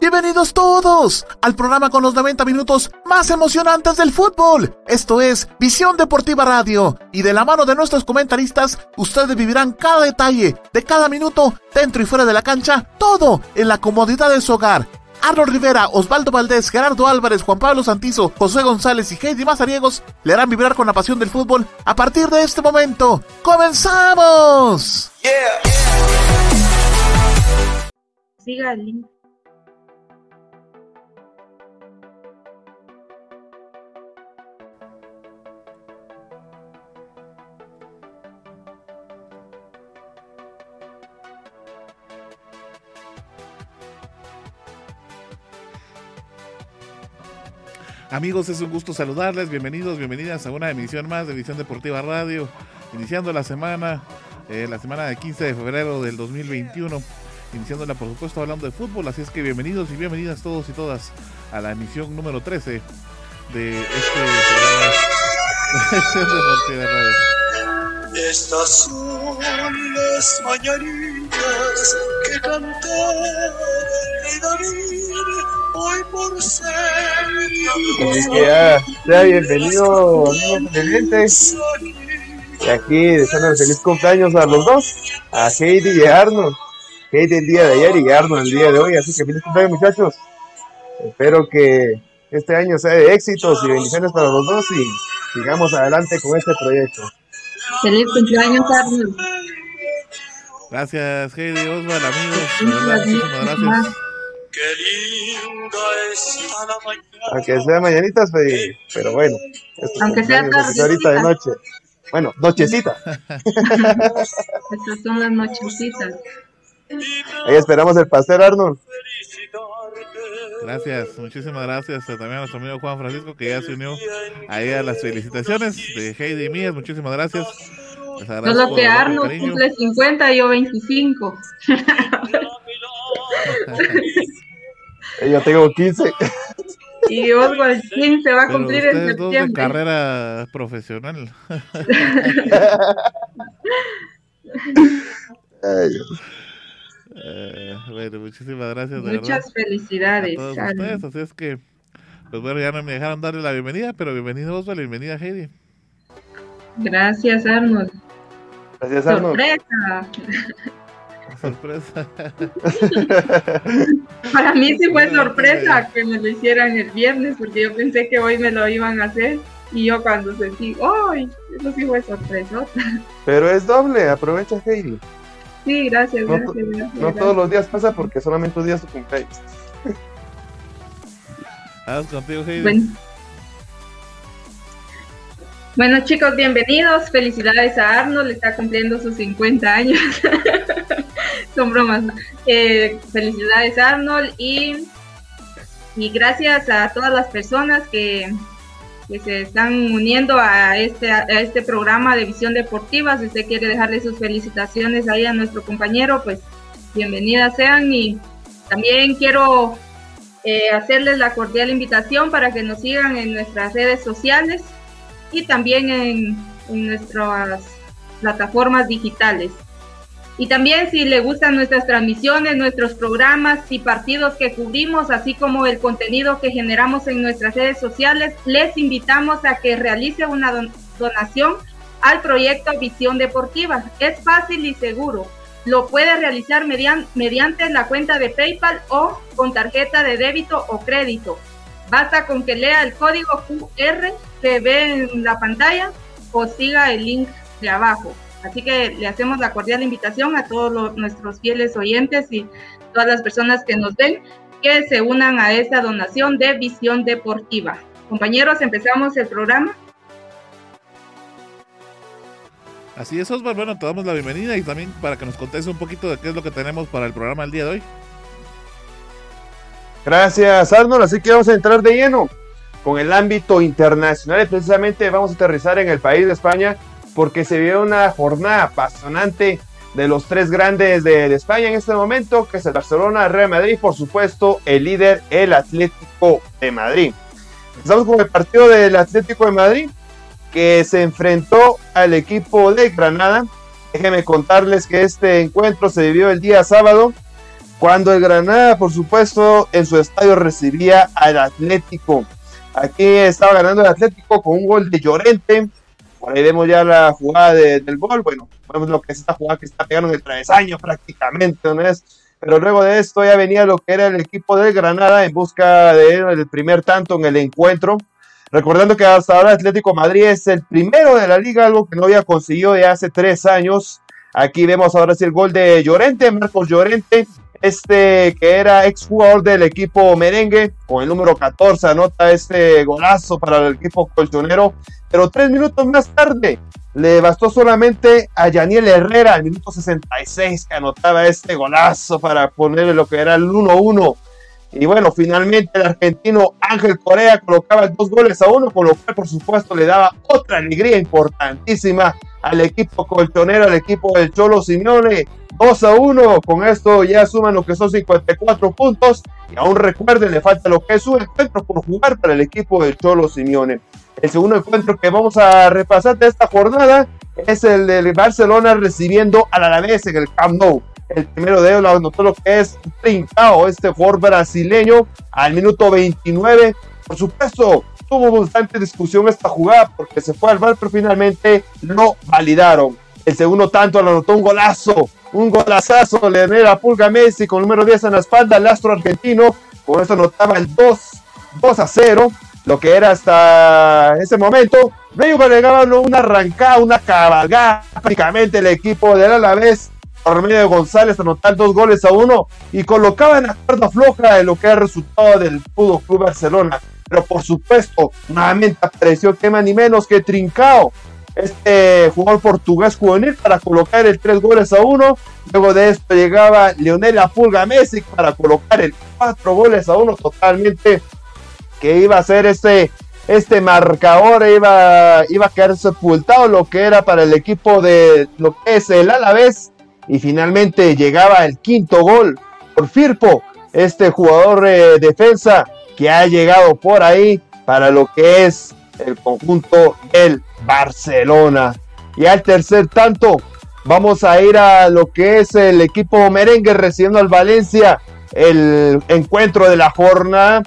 Bienvenidos todos al programa con los 90 minutos más emocionantes del fútbol. Esto es Visión Deportiva Radio y de la mano de nuestros comentaristas ustedes vivirán cada detalle de cada minuto dentro y fuera de la cancha, todo en la comodidad de su hogar. Arnold Rivera, Osvaldo Valdés, Gerardo Álvarez, Juan Pablo Santizo, José González y Heidi Mazariegos le harán vibrar con la pasión del fútbol a partir de este momento. ¡Comenzamos! Siga el link. Amigos, es un gusto saludarles. Bienvenidos, bienvenidas a una emisión más de Visión Deportiva Radio. Iniciando la semana, eh, la semana de 15 de febrero del 2021. Iniciándola, por supuesto, hablando de fútbol. Así es que bienvenidos y bienvenidas todos y todas a la emisión número 13 de este programa. Estas son las mañanitas que David hoy por ser. Así que ya, sea bienvenido, amigos televidentes. Y aquí deseando feliz cumpleaños a los dos, a Heidi y a Arnold. Heidi el día de ayer y Arnold el día de hoy. Así que feliz cumpleaños, muchachos. Espero que este año sea de éxitos y bendiciones para los dos y sigamos adelante con este proyecto. Feliz cumpleaños, Arnold. Gracias, Heidi Osval, amigos. Muchísimas gracias. Qué linda está la mañana. Aunque sea mañanitas, pero bueno. Aunque sea es ahorita de noche. Bueno, nochecita. Estas son las nochecitas. Ahí esperamos el pastel, Arnold. Gracias, muchísimas gracias también a nuestro amigo Juan Francisco que ya se unió ahí a las felicitaciones de Heidi y mías. Muchísimas gracias. Solo que Arnold cumple 50 y yo 25. Eh, Yo tengo 15. Y Oswald 15 va a Pero cumplir en dos de septiembre. carrera profesional. Eh, bueno, muchísimas gracias de Muchas verdad felicidades. a todos ustedes. Así es que, pues bueno, ya no me dejaron darle la bienvenida, pero bienvenido Osvaldo y bienvenida Heidi. Gracias, Arnold. Gracias, Arnold. Sorpresa. Sorpresa. Para mí sí fue sorpresa que me lo hicieran el viernes, porque yo pensé que hoy me lo iban a hacer. Y yo cuando sentí, ¡ay! Eso sí fue sorpresa. Pero es doble, aprovecha Heidi. Sí, gracias, No gracias, gracias. No todos los días pasa porque solamente un día es tu cumpleaños. Vamos contigo, Heidi. Bueno. Bueno, chicos, bienvenidos. Felicidades a Arnold, está cumpliendo sus 50 años. Son bromas. Eh, felicidades Arnold y, y gracias a todas las personas que, que se están uniendo a este, a este programa de Visión Deportiva. Si usted quiere dejarle sus felicitaciones ahí a nuestro compañero, pues bienvenidas sean. Y también quiero eh, hacerles la cordial invitación para que nos sigan en nuestras redes sociales y también en, en nuestras plataformas digitales. Y también si le gustan nuestras transmisiones, nuestros programas y partidos que cubrimos, así como el contenido que generamos en nuestras redes sociales, les invitamos a que realice una don- donación al proyecto Visión Deportiva. Es fácil y seguro. Lo puede realizar median- mediante la cuenta de PayPal o con tarjeta de débito o crédito. Basta con que lea el código QR que ve en la pantalla o siga el link de abajo. Así que le hacemos la cordial invitación a todos los- nuestros fieles oyentes y todas las personas que nos ven que se unan a esta donación de visión deportiva. Compañeros, empezamos el programa. Así es, Osvaldo. Bueno, te damos la bienvenida y también para que nos contes un poquito de qué es lo que tenemos para el programa el día de hoy. Gracias, Arnold. Así que vamos a entrar de lleno con el ámbito internacional. Y precisamente vamos a aterrizar en el país de España porque se vio una jornada apasionante de los tres grandes de, España en este momento, que es el Barcelona, el Real Madrid, por supuesto, el líder, el Atlético de Madrid. Estamos con el partido del Atlético de Madrid, que se enfrentó al equipo de Granada Déjenme contarles que este encuentro se vivió el día sábado, cuando el Granada, por supuesto, en su estadio recibía al Atlético. Aquí estaba ganando el Atlético con un gol de Llorente. Por ahí vemos ya la jugada del gol. Bueno, vemos lo que es esta jugada que está pegando en el travesaño prácticamente, ¿no es? Pero luego de esto ya venía lo que era el equipo del Granada en busca del primer tanto en el encuentro. Recordando que hasta ahora Atlético Madrid es el primero de la liga, algo que no había conseguido de hace tres años. Aquí vemos ahora sí el gol de Llorente, Marcos Llorente, este que era exjugador del equipo merengue, con el número 14 anota este golazo para el equipo colchonero, pero tres minutos más tarde le bastó solamente a Yaniel Herrera, al minuto 66, que anotaba este golazo para ponerle lo que era el 1-1. Y bueno, finalmente el argentino Ángel Corea colocaba dos goles a uno, con lo cual por supuesto le daba otra alegría importantísima al equipo colchonero, al equipo del Cholo Simeone. 2 a 1, con esto ya suman lo que son 54 puntos. Y aún recuerden, le falta lo que es un encuentro por jugar para el equipo del Cholo Simeone. El segundo encuentro que vamos a repasar de esta jornada es el del Barcelona recibiendo al Alavés en el Camp Nou. El primero de ellos lo anotó lo que es Trincao, este jugador brasileño, al minuto 29. Por supuesto, tuvo bastante discusión esta jugada porque se fue al bar, pero finalmente lo validaron. El segundo tanto lo anotó un golazo, un golazazo, le a Pulga Messi con número 10 en la espalda, el astro argentino. Con esto anotaba el 2, 2 a 0, lo que era hasta ese momento. Luego agregaba una arrancada, una cabalgada prácticamente el equipo del Alavés por medio de González anotar dos goles a uno y colocaba en la cuerda floja de lo que era el resultado del Fútbol Club Barcelona. Pero por supuesto, nuevamente apareció más ni menos que Trincao, este jugador portugués juvenil, para colocar el tres goles a uno. Luego de esto llegaba Leonel Apulga Messi para colocar el cuatro goles a uno totalmente que iba a ser este este marcador iba, iba a quedar sepultado lo que era para el equipo de lo que es el Alavés y finalmente llegaba el quinto gol por Firpo, este jugador de defensa que ha llegado por ahí para lo que es el conjunto del Barcelona. Y al tercer tanto, vamos a ir a lo que es el equipo merengue recibiendo al Valencia, el encuentro de la jornada,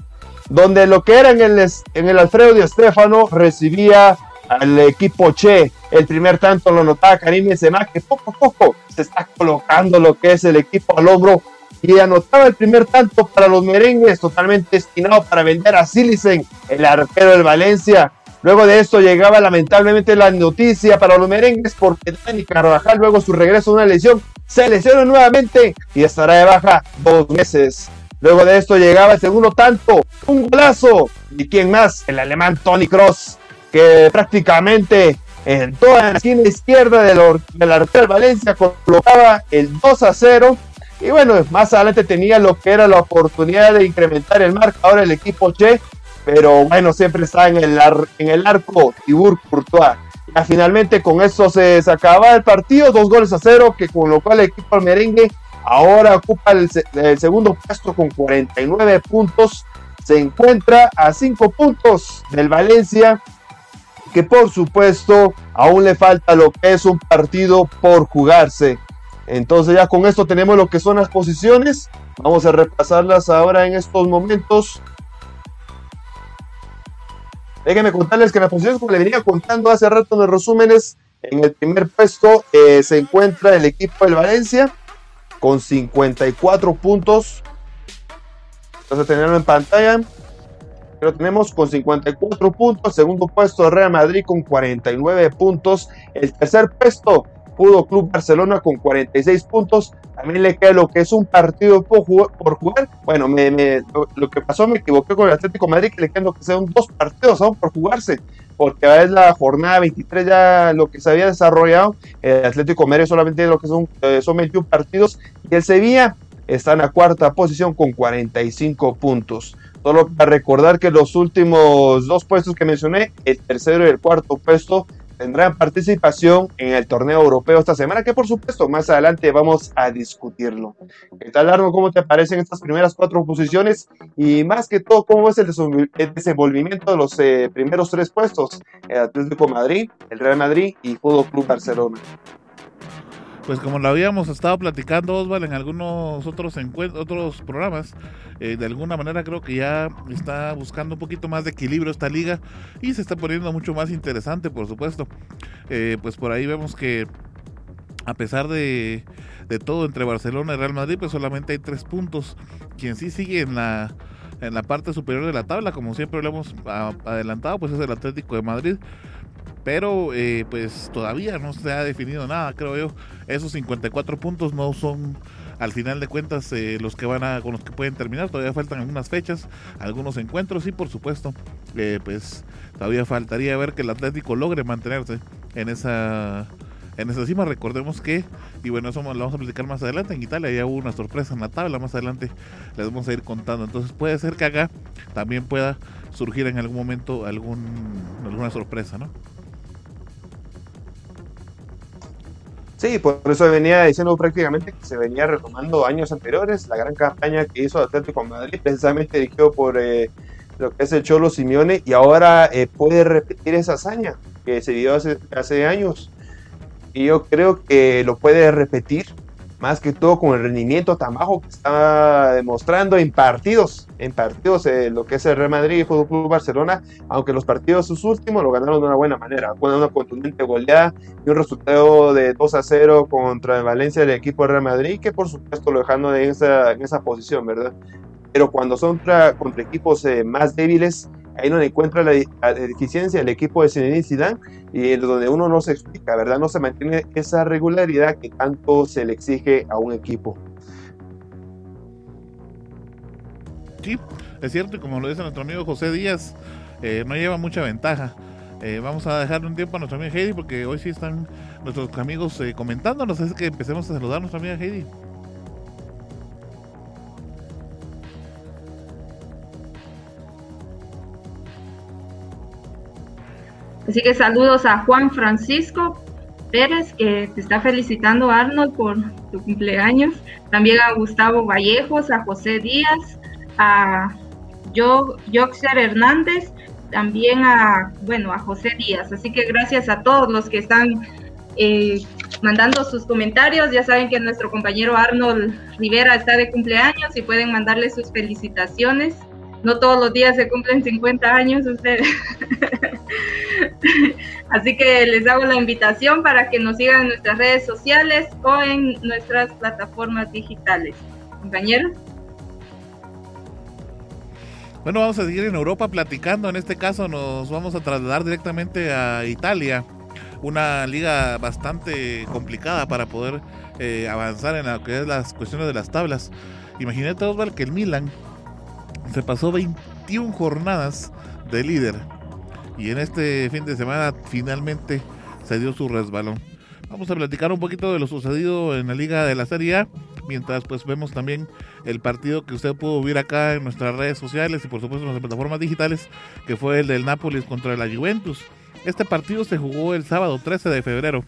donde lo que era en el, en el Alfredo de Estefano recibía al equipo Che. El primer tanto lo notaba Karim Benzema, que poco a poco se está colocando lo que es el equipo al hombro y anotaba el primer tanto para los merengues, totalmente destinado para vender a Silicen, el arquero del Valencia. Luego de esto llegaba lamentablemente la noticia para los merengues porque Dani Carvajal, luego su regreso a una lesión, se lesionó nuevamente y estará de baja dos meses. Luego de esto llegaba el segundo tanto, un golazo. ¿Y quién más? El alemán Tony Cross, que prácticamente en toda la esquina izquierda del, del Valencia colocaba el 2 a 0. Y bueno, más adelante tenía lo que era la oportunidad de incrementar el marcador el equipo Che, pero bueno, siempre está en el, en el arco Tibur Courtois. Ya finalmente con eso se, se acababa el partido, dos goles a cero, que con lo cual el equipo merengue ahora ocupa el, el segundo puesto con 49 puntos. Se encuentra a 5 puntos del Valencia que por supuesto aún le falta lo que es un partido por jugarse. Entonces ya con esto tenemos lo que son las posiciones. Vamos a repasarlas ahora en estos momentos. Déjenme contarles que las posiciones, como le venía contando hace rato en los resúmenes, en el primer puesto eh, se encuentra el equipo del Valencia con 54 puntos. Entonces tenerlo en pantalla lo tenemos con 54 puntos. Segundo puesto, Real Madrid con 49 puntos. El tercer puesto, Pudo Club Barcelona con 46 puntos. También le queda lo que es un partido por jugar. Bueno, me, lo, que pasó, me equivoqué con el Atlético Madrid, que le quedan lo que sean dos partidos aún por jugarse. Porque a es la jornada 23 ya lo que se había desarrollado. El Atlético Madrid solamente lo que son, eh, son 21 partidos. Y el Sevilla está en la cuarta posición con 45 puntos. Solo para recordar que los últimos dos puestos que mencioné, el tercero y el cuarto puesto, tendrán participación en el torneo europeo esta semana, que por supuesto más adelante vamos a discutirlo. ¿Qué tal, Arno? ¿Cómo te parecen estas primeras cuatro posiciones? Y más que todo, ¿cómo es el desenvolvimiento de los eh, primeros tres puestos? El Atlético Madrid, el Real Madrid y Fútbol Club Barcelona. Pues como lo habíamos estado platicando Osval en algunos otros otros programas, eh, de alguna manera creo que ya está buscando un poquito más de equilibrio esta liga y se está poniendo mucho más interesante, por supuesto. Eh, pues por ahí vemos que a pesar de, de todo entre Barcelona y Real Madrid, pues solamente hay tres puntos. Quien sí sigue en la en la parte superior de la tabla, como siempre lo hemos adelantado, pues es el Atlético de Madrid pero eh, pues todavía no se ha definido nada, creo yo. Esos 54 puntos no son al final de cuentas eh, los que van a con los que pueden terminar, todavía faltan algunas fechas, algunos encuentros y por supuesto, eh, pues todavía faltaría ver que el Atlético logre mantenerse en esa en esa cima. Recordemos que, y bueno, eso lo vamos a platicar más adelante. En Italia ya hubo una sorpresa en la tabla, más adelante les vamos a ir contando. Entonces puede ser que acá también pueda surgir en algún momento algún, alguna sorpresa, ¿no? Sí, por eso venía diciendo prácticamente que se venía retomando años anteriores, la gran campaña que hizo Atlético Madrid, precisamente dirigido por eh, lo que es el Cholo Simeone, y ahora eh, puede repetir esa hazaña que se dio hace, hace años. Y yo creo que lo puede repetir más que todo con el rendimiento tan bajo que está demostrando en partidos, en partidos eh, lo que es el Real Madrid y Fútbol Club Barcelona, aunque los partidos sus últimos lo ganaron de una buena manera, con una contundente goleada y un resultado de 2 a 0 contra el Valencia del equipo de Real Madrid, que por supuesto lo dejando en esa, en esa posición, ¿verdad? Pero cuando son contra, contra equipos eh, más débiles, ahí donde encuentra la, deficiencia el equipo de Zinedine Zidane y donde uno no se explica, ¿verdad? No se mantiene esa regularidad que tanto se le exige a un equipo. Sí, es cierto, y como lo dice nuestro amigo José Díaz, eh, no lleva mucha ventaja. Eh, vamos a dejar un tiempo a nuestra amiga Heidi porque hoy sí están nuestros amigos eh, comentándonos, es que empecemos a saludar a nuestra amiga Heidi. Así que saludos a Juan Francisco Pérez, que te está felicitando Arnold por tu cumpleaños. También a Gustavo Vallejos, a José Díaz, a jo Joxer Hernández, también a, bueno, a José Díaz. Así que gracias a todos los que están eh, mandando sus comentarios. Ya saben que nuestro compañero Arnold Rivera está de cumpleaños y pueden mandarle sus felicitaciones. No todos los días se cumplen 50 años ustedes. Así que les hago la invitación para que nos sigan en nuestras redes sociales o en nuestras plataformas digitales. Compañeros. Bueno, vamos a seguir en Europa platicando. En este caso nos vamos a trasladar directamente a Italia, una liga bastante complicada para poder eh, avanzar en lo que es las cuestiones de las tablas. Imagínate, Osval, que el Milan se pasó 21 jornadas de líder y en este fin de semana finalmente se dio su resbalón. Vamos a platicar un poquito de lo sucedido en la Liga de la Serie A, mientras pues vemos también el partido que usted pudo ver acá en nuestras redes sociales y por supuesto en nuestras plataformas digitales, que fue el del Nápoles contra la Juventus. Este partido se jugó el sábado 13 de febrero.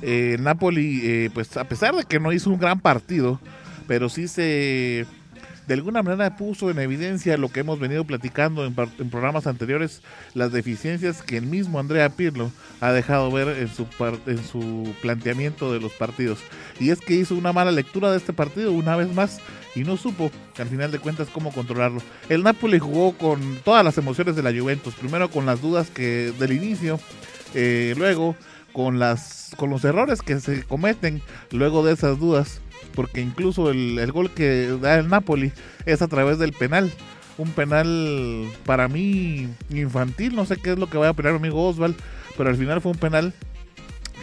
Eh, Napoli, eh, pues a pesar de que no hizo un gran partido, pero sí se de alguna manera puso en evidencia lo que hemos venido platicando en, programas anteriores, las deficiencias que el mismo Andrea Pirlo ha dejado ver en su, en su planteamiento de los partidos. Y es que hizo una mala lectura de este partido una vez más y no supo, al final de cuentas, cómo controlarlo. El Napoli jugó con todas las emociones de la Juventus, primero con las dudas que del inicio, eh, luego con, las, con los errores que se cometen luego de esas dudas porque incluso el, gol que da el Napoli es a través del penal. Un penal para mí infantil, no sé qué es lo que vaya a opinar amigo Osval, pero al final fue un penal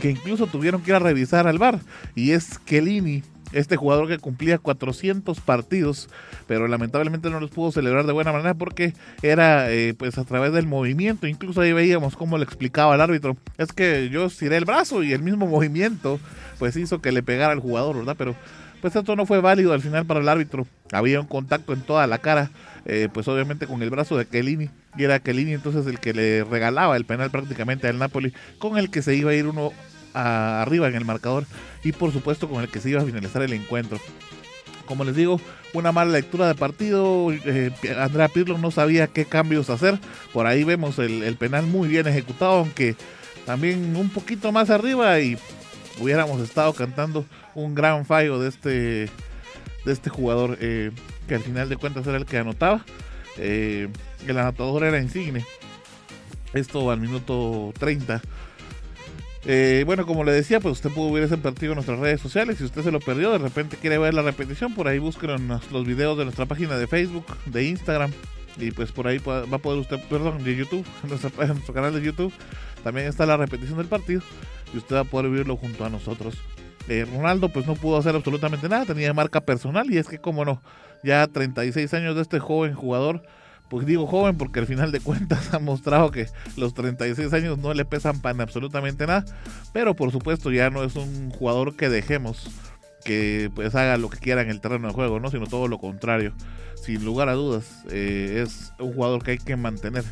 que incluso tuvieron que ir a revisar al bar. Y es Kelini, este jugador que cumplía 400 partidos, pero lamentablemente no los pudo celebrar de buena manera porque era eh, pues a través del movimiento, incluso ahí veíamos cómo le explicaba al árbitro, es que yo estiré el brazo y el mismo movimiento pues hizo que le pegara al jugador, ¿verdad? Pero pues esto no fue válido al final para el árbitro. Había un contacto en toda la cara, eh, pues obviamente con el brazo de Kellini. Y era Kellini entonces el que le regalaba el penal prácticamente al Napoli, con el que se iba a ir uno arriba en el marcador y por supuesto con el que se iba a finalizar el encuentro. Como les digo, una mala lectura de partido. Eh, Andrea Pirlo no sabía qué cambios hacer. Por ahí vemos el penal muy bien ejecutado, aunque también un poquito más arriba y hubiéramos estado cantando un gran fallo de este, de este jugador eh, que al final de cuentas era el que anotaba. Eh, el anotador era Insigne. Esto al minuto 30. Eh, bueno, como le decía, pues usted pudo ver ese partido en nuestras redes sociales. Si usted se lo perdió, de repente quiere ver la repetición, por ahí busquen los videos de nuestra página de Facebook, de Instagram. Y pues por ahí va a poder usted, perdón, de YouTube, en, nuestro canal de YouTube. También está la repetición del partido. Y usted va a poder vivirlo junto a nosotros. Eh, Ronaldo pues no pudo hacer absolutamente nada, tenía marca personal y es que como no, ya 36 años de este joven jugador pues digo joven porque al final de cuentas ha mostrado que los 36 años no le pesan para absolutamente nada, pero por supuesto ya no es un jugador que dejemos que pues haga lo que quiera en el terreno de juego, ¿no? sino todo lo contrario. Sin lugar a dudas, eh, es un jugador que hay que mantener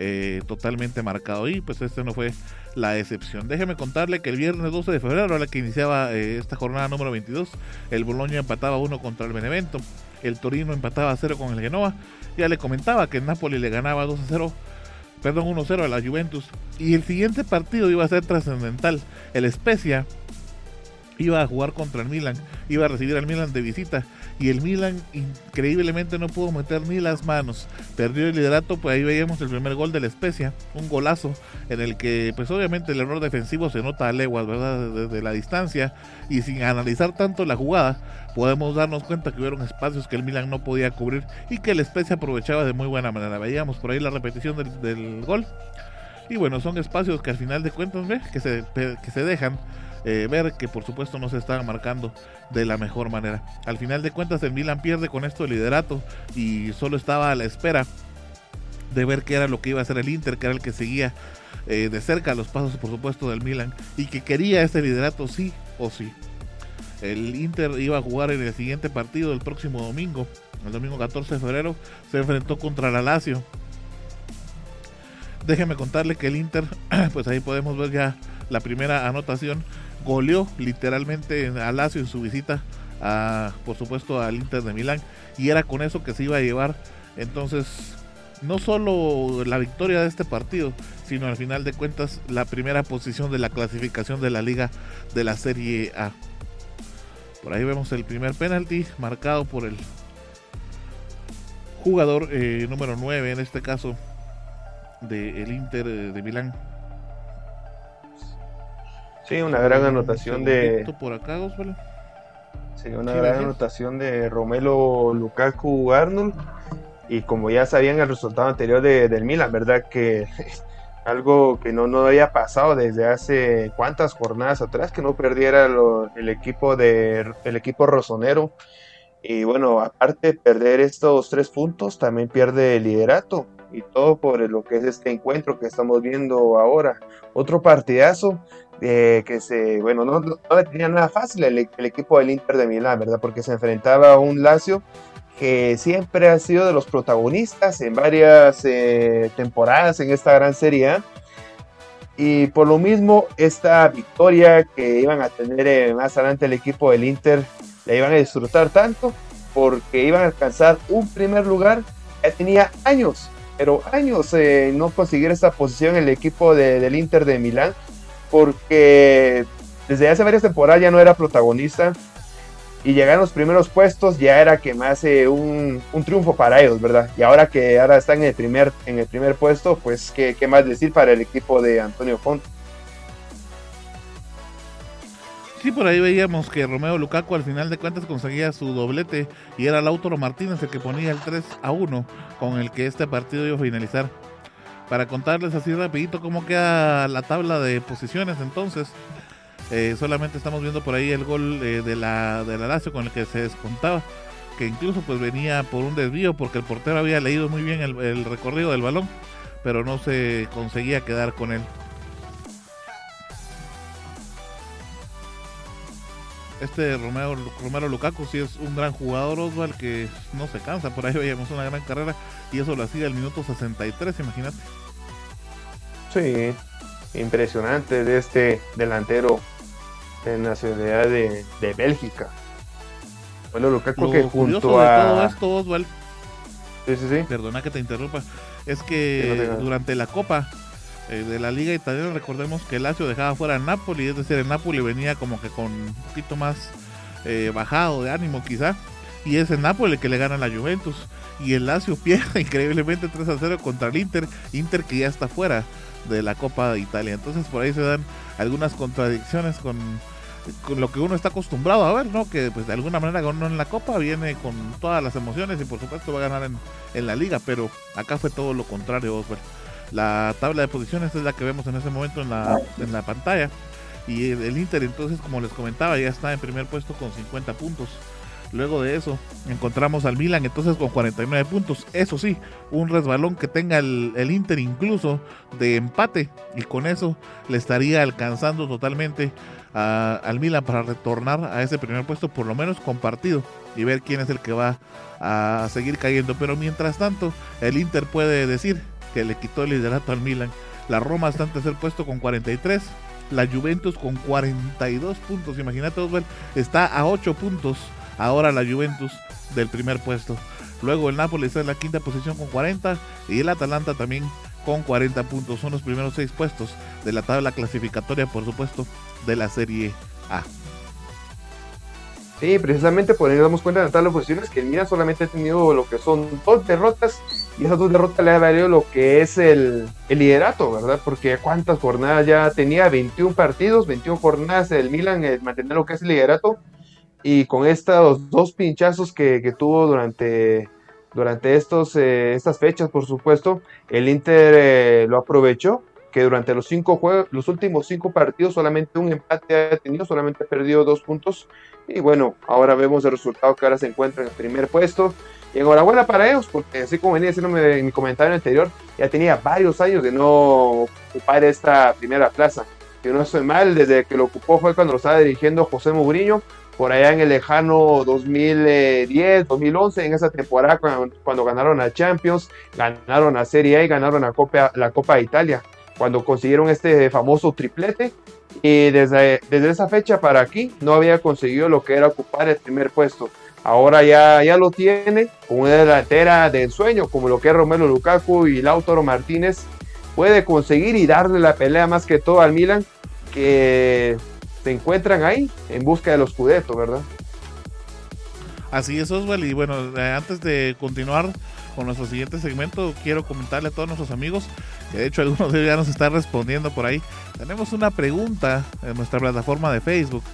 eh, totalmente marcado y pues este no fue la excepción. Déjeme contarle que el viernes 12 de febrero, a la que iniciaba eh, esta jornada número 22, el Bologna empataba uno contra el Benevento, el Torino empataba a 0 con el Genoa ya le comentaba que el Napoli le ganaba 2 a 0, perdón, 1 0 a la Juventus. Y el siguiente partido iba a ser trascendental. El Spezia iba a jugar contra el Milan, iba a recibir al Milan de visita y el Milan increíblemente no pudo meter ni las manos, perdió el liderato, pues ahí veíamos el primer gol de la Especia, un golazo en el que pues obviamente el error defensivo se nota a leguas, ¿verdad? Desde la distancia y sin analizar tanto la jugada, podemos darnos cuenta que hubieron espacios que el Milan no podía cubrir y que el Especia aprovechaba de muy buena manera. Veíamos por ahí la repetición del, del gol. Y bueno, son espacios que al final de cuentas, ¿ve? Que se, que se dejan eh, ver que por supuesto no se estaban marcando de la mejor manera. Al final de cuentas el Milan pierde con esto el liderato y solo estaba a la espera de ver qué era lo que iba a hacer el Inter, que era el que seguía eh, de cerca los pasos por supuesto del Milan y que quería este liderato sí o sí. El Inter iba a jugar en el siguiente partido el próximo domingo, el domingo 14 de febrero, se enfrentó contra la Lazio. Déjeme contarle que el Inter, pues ahí podemos ver ya la primera anotación goleó literalmente a Lazio en su visita a, por supuesto, al Inter de Milán. Y era con eso que se iba a llevar. Entonces, no solo la victoria de este partido, sino al final de cuentas la primera posición de la clasificación de la liga de la Serie A. Por ahí vemos el primer penalti marcado por el jugador eh, número 9, en este caso, del Inter de Milán, Sí, una gran anotación de. Por acá, Sí, una gran anotación de Romelo Lukaku Arnold. Y como ya sabían el resultado anterior de, del Milan, ¿verdad? Que algo que no, no había pasado desde hace cuántas jornadas atrás, que no perdiera el equipo de el equipo rosonero. Y bueno, aparte de perder estos tres puntos, también pierde el liderato. Y todo por lo que es este encuentro que estamos viendo ahora. Otro partidazo que se, bueno, no, no, tenía nada fácil el, equipo del Inter de Milán, ¿verdad? Porque se enfrentaba a un Lazio que siempre ha sido de los protagonistas en varias eh, temporadas en esta gran serie. Y por lo mismo, esta victoria que iban a tener eh, más adelante el equipo del Inter, la iban a disfrutar tanto porque iban a alcanzar un primer lugar. Ya tenía años, pero años eh, no conseguir esa posición el equipo del Inter de Milán porque desde hace varias temporadas ya no era protagonista y llegar a los primeros puestos ya era que más un, un, triunfo para ellos, ¿verdad? Y ahora que ahora están en el primer, en el primer puesto, pues ¿qué, qué más decir para el equipo de Antonio Font. Sí, por ahí veíamos que Romeo Lukaku al final de cuentas conseguía su doblete y era Lautaro Martínez el que ponía el 3 a 1 con el que este partido iba a finalizar para contarles así rapidito cómo queda la tabla de posiciones entonces. Eh, solamente estamos viendo por ahí el gol eh, de la de la Lazio con el que se descontaba, que incluso pues venía por un desvío porque el portero había leído muy bien el, recorrido del balón, pero no se conseguía quedar con él. Este Romero, Romero Lukaku sí es un gran jugador, Osval, que no se cansa. Por ahí veíamos una gran carrera y eso lo hacía al minuto 63, imagínate. Sí, impresionante de este delantero de nacionalidad de, de Bélgica. Bueno, Lukaku que junto a... todo esto, Oswald, sí, sí, sí. perdona que te interrumpa, es que durante la Copa eh, de la liga italiana, recordemos que el Lazio dejaba fuera a Napoli, es decir, el Napoli venía como que con un poquito más eh, bajado de ánimo quizá, y es el Napoli que le gana a la Juventus, y el Lazio pierde increíblemente 3 a 0 contra el Inter, Inter que ya está fuera de la Copa de Italia, entonces por ahí se dan algunas contradicciones con, con lo que uno está acostumbrado a ver, ¿no? Que pues de alguna manera uno en la Copa viene con todas las emociones y por supuesto va a ganar en, en la liga, pero acá fue todo lo contrario, Osvaldo. La tabla de posiciones es la que vemos en ese momento en la, en la pantalla. Y el, Inter entonces, como les comentaba, ya está en primer puesto con 50 puntos. Luego de eso encontramos al Milan entonces con 49 puntos. Eso sí, un resbalón que tenga el, el, Inter incluso de empate y con eso le estaría alcanzando totalmente al Milan para retornar a ese primer puesto por lo menos compartido y ver quién es el que va a seguir cayendo. Pero mientras tanto el Inter puede decir que le quitó el liderato al Milan. La Roma está en tercer puesto con 43. La Juventus con 42 puntos. Imagínate, Oswald, está a 8 puntos ahora la Juventus del primer puesto. Luego el Napoli está en la quinta posición con 40 y el Atalanta también con 40 puntos. Son los primeros seis puestos de la tabla clasificatoria, por supuesto, de la Serie A. Sí, precisamente por ahí damos cuenta de la tabla de posiciones que el Milan solamente ha tenido lo que son dos derrotas y esas dos derrotas le ha valido lo que es el, el, liderato, ¿verdad? Porque cuántas jornadas ya tenía, 21 partidos, 21 jornadas el Milan, el mantener lo que es el liderato, y con estos dos pinchazos que, que tuvo durante, durante estos, eh, estas fechas, por supuesto, el Inter eh, lo aprovechó, que durante los, cinco juegos, los últimos cinco partidos solamente un empate ha tenido, solamente ha perdido dos puntos, y bueno, ahora vemos el resultado que ahora se encuentra en el primer puesto, y enhorabuena para ellos, porque así como venía diciendo en mi comentario anterior, ya tenía varios años de no ocupar esta primera plaza. Que no estoy mal, desde que lo ocupó fue cuando lo estaba dirigiendo José Mourinho, por allá en el lejano 2010, 2011, en esa temporada cuando, ganaron a Champions, ganaron a Serie A y ganaron la Copa, la Copa de Italia, cuando consiguieron este famoso triplete. Y desde, desde esa fecha para aquí no había conseguido lo que era ocupar el primer puesto ahora ya, ya lo tiene con una delantera de ensueño como lo que es Romero Lukaku y Lautaro Martínez puede conseguir y darle la pelea más que todo al Milan que se encuentran ahí en busca de los Scudetto, ¿verdad? Así es, Oswald. Y bueno, eh, antes de continuar con nuestro siguiente segmento, quiero comentarle a todos nuestros amigos, que de hecho algunos de ellos ya nos están respondiendo por ahí. Tenemos una pregunta en nuestra plataforma de Facebook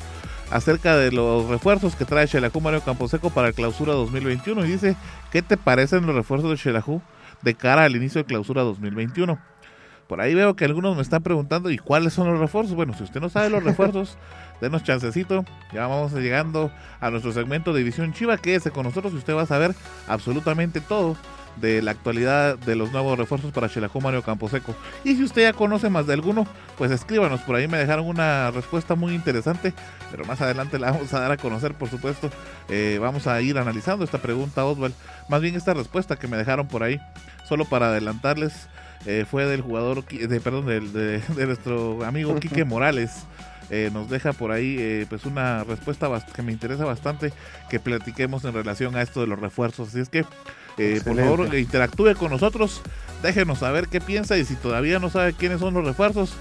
acerca de los refuerzos que trae Xelajú Mario Camposeco para el clausura 2021 y dice, ¿qué te parecen los refuerzos de Xelajú de cara al inicio de clausura 2021? Por ahí veo que algunos me están preguntando, ¿y cuáles son los refuerzos? Bueno, si usted no sabe los refuerzos, denos chancecito. Ya vamos llegando a nuestro segmento de División Chiva. Quédese con nosotros y usted va a saber absolutamente todo de la actualidad de los nuevos refuerzos para Chelajó Mario Camposeco. Y si usted ya conoce más de alguno, pues escríbanos. Por ahí me dejaron una respuesta muy interesante, pero más adelante la vamos a dar a conocer, por supuesto. Eh, vamos a ir analizando esta pregunta, Oswald. Más bien esta respuesta que me dejaron por ahí, solo para adelantarles. Eh, fue del jugador, de, perdón, de, de nuestro amigo Quique Morales. Eh, nos deja por ahí eh, pues una respuesta que me interesa bastante que platiquemos en relación a esto de los refuerzos. Así es que eh, por favor interactúe con nosotros, déjenos saber qué piensa y si todavía no sabe quiénes son los refuerzos,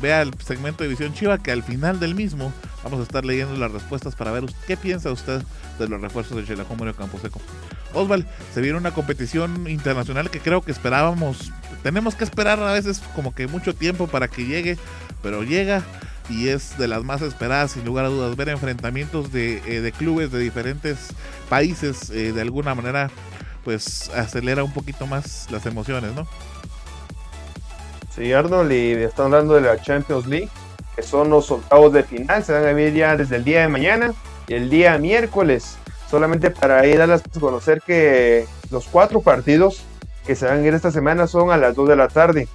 vea el segmento de Visión Chiva que al final del mismo vamos a estar leyendo las respuestas para ver qué piensa usted de los refuerzos de Chelajón Mario Camposeco. Osval, se viene una competición internacional que creo que esperábamos, tenemos que esperar a veces como que mucho tiempo para que llegue, pero llega y es de las más esperadas sin lugar a dudas ver enfrentamientos de, eh, clubes de diferentes países eh, de alguna manera pues acelera un poquito más las emociones, ¿no? Sí, Arnold, y están hablando de la Champions League, que son los octavos de final, se van a ver ya desde el día de mañana y el día miércoles, solamente para ir a conocer que los cuatro partidos que se van a ir esta semana son a las 2 de la tarde.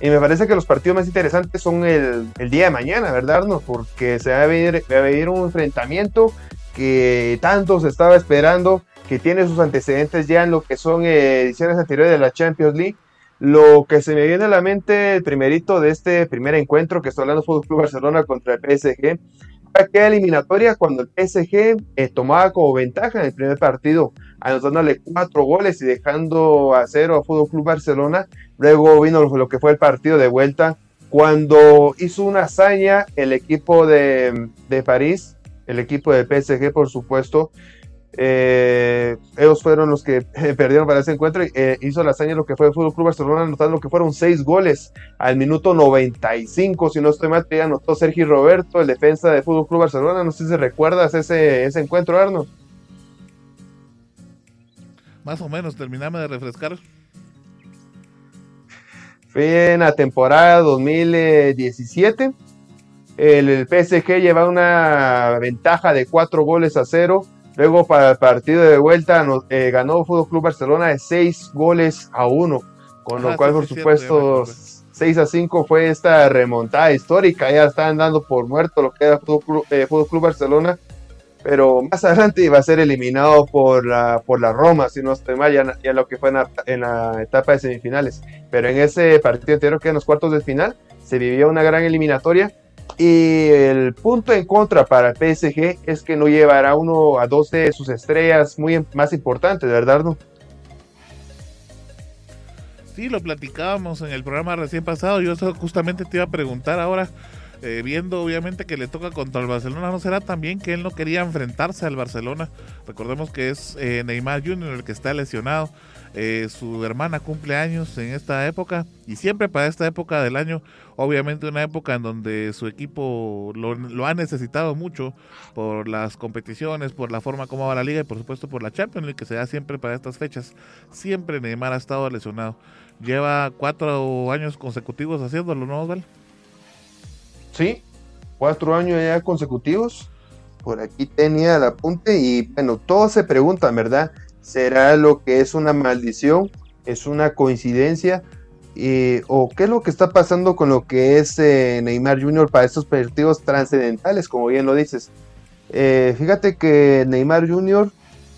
Y me parece que los partidos más interesantes son el, día de mañana, ¿verdad, Arnold? Porque se va a, venir, va a venir un enfrentamiento que tanto se estaba esperando, que tiene sus antecedentes ya en lo que son eh, ediciones anteriores de la Champions League. Lo que se me viene a la mente, el primerito de este primer encuentro, que está hablando Fútbol Club Barcelona contra el PSG, aquella eliminatoria cuando el PSG eh, tomaba como ventaja en el primer partido, anotándole cuatro goles y dejando a cero a Fútbol Club Barcelona. Luego vino lo, que fue el partido de vuelta, cuando hizo una hazaña el equipo de, de París, el equipo de PSG, por supuesto, eh, ellos fueron los que perdieron para ese encuentro. Eh, hizo la hazaña lo que fue el Fútbol Club Barcelona, anotando lo que fueron seis goles al minuto 95. Si no estoy mal, ya anotó Sergio Roberto, el defensa de Fútbol Club Barcelona. No sé si recuerdas ese, ese encuentro, Arno. Más o menos, terminame de refrescar. Fue en la temporada 2017. El, el PSG lleva una ventaja de cuatro goles a cero Luego para el partido de vuelta eh, ganó Fútbol Club Barcelona de 6 goles a 1, con lo cual por supuesto 6 a 5 fue esta remontada histórica, ya estaban dando por muerto lo que era Fútbol Club, eh, Club Barcelona, pero más adelante iba a ser eliminado por la, por la Roma, si no estoy mal, ya, lo que fue en la, en la, etapa de semifinales. Pero en ese partido anterior, que en los cuartos de final, se vivió una gran eliminatoria y el punto en contra para el PSG es que no llevará uno a dos de sus estrellas muy más importantes, ¿verdad? No? Sí, lo platicábamos en el programa recién pasado. Yo justamente te iba a preguntar ahora, eh, viendo obviamente que le toca contra el Barcelona, ¿no será también que él no quería enfrentarse al Barcelona? Recordemos que es eh, Neymar Jr. el que está lesionado. Eh, su hermana cumple años en esta época y siempre para esta época del año, obviamente una época en donde su equipo lo, ha necesitado mucho por las competiciones, por la forma como va la liga y por supuesto por la Champions League que se da siempre para estas fechas. Siempre Neymar ha estado lesionado. Lleva cuatro años consecutivos haciéndolo, ¿no, Osval? Sí, cuatro años ya consecutivos. Por aquí tenía el apunte y bueno, todos se preguntan, ¿verdad? ¿Será lo que es una maldición? ¿Es una coincidencia? ¿O qué es lo que está pasando con lo que es eh, Neymar Jr. para estos partidos trascendentales, como bien lo dices? Eh, fíjate que Neymar Jr.,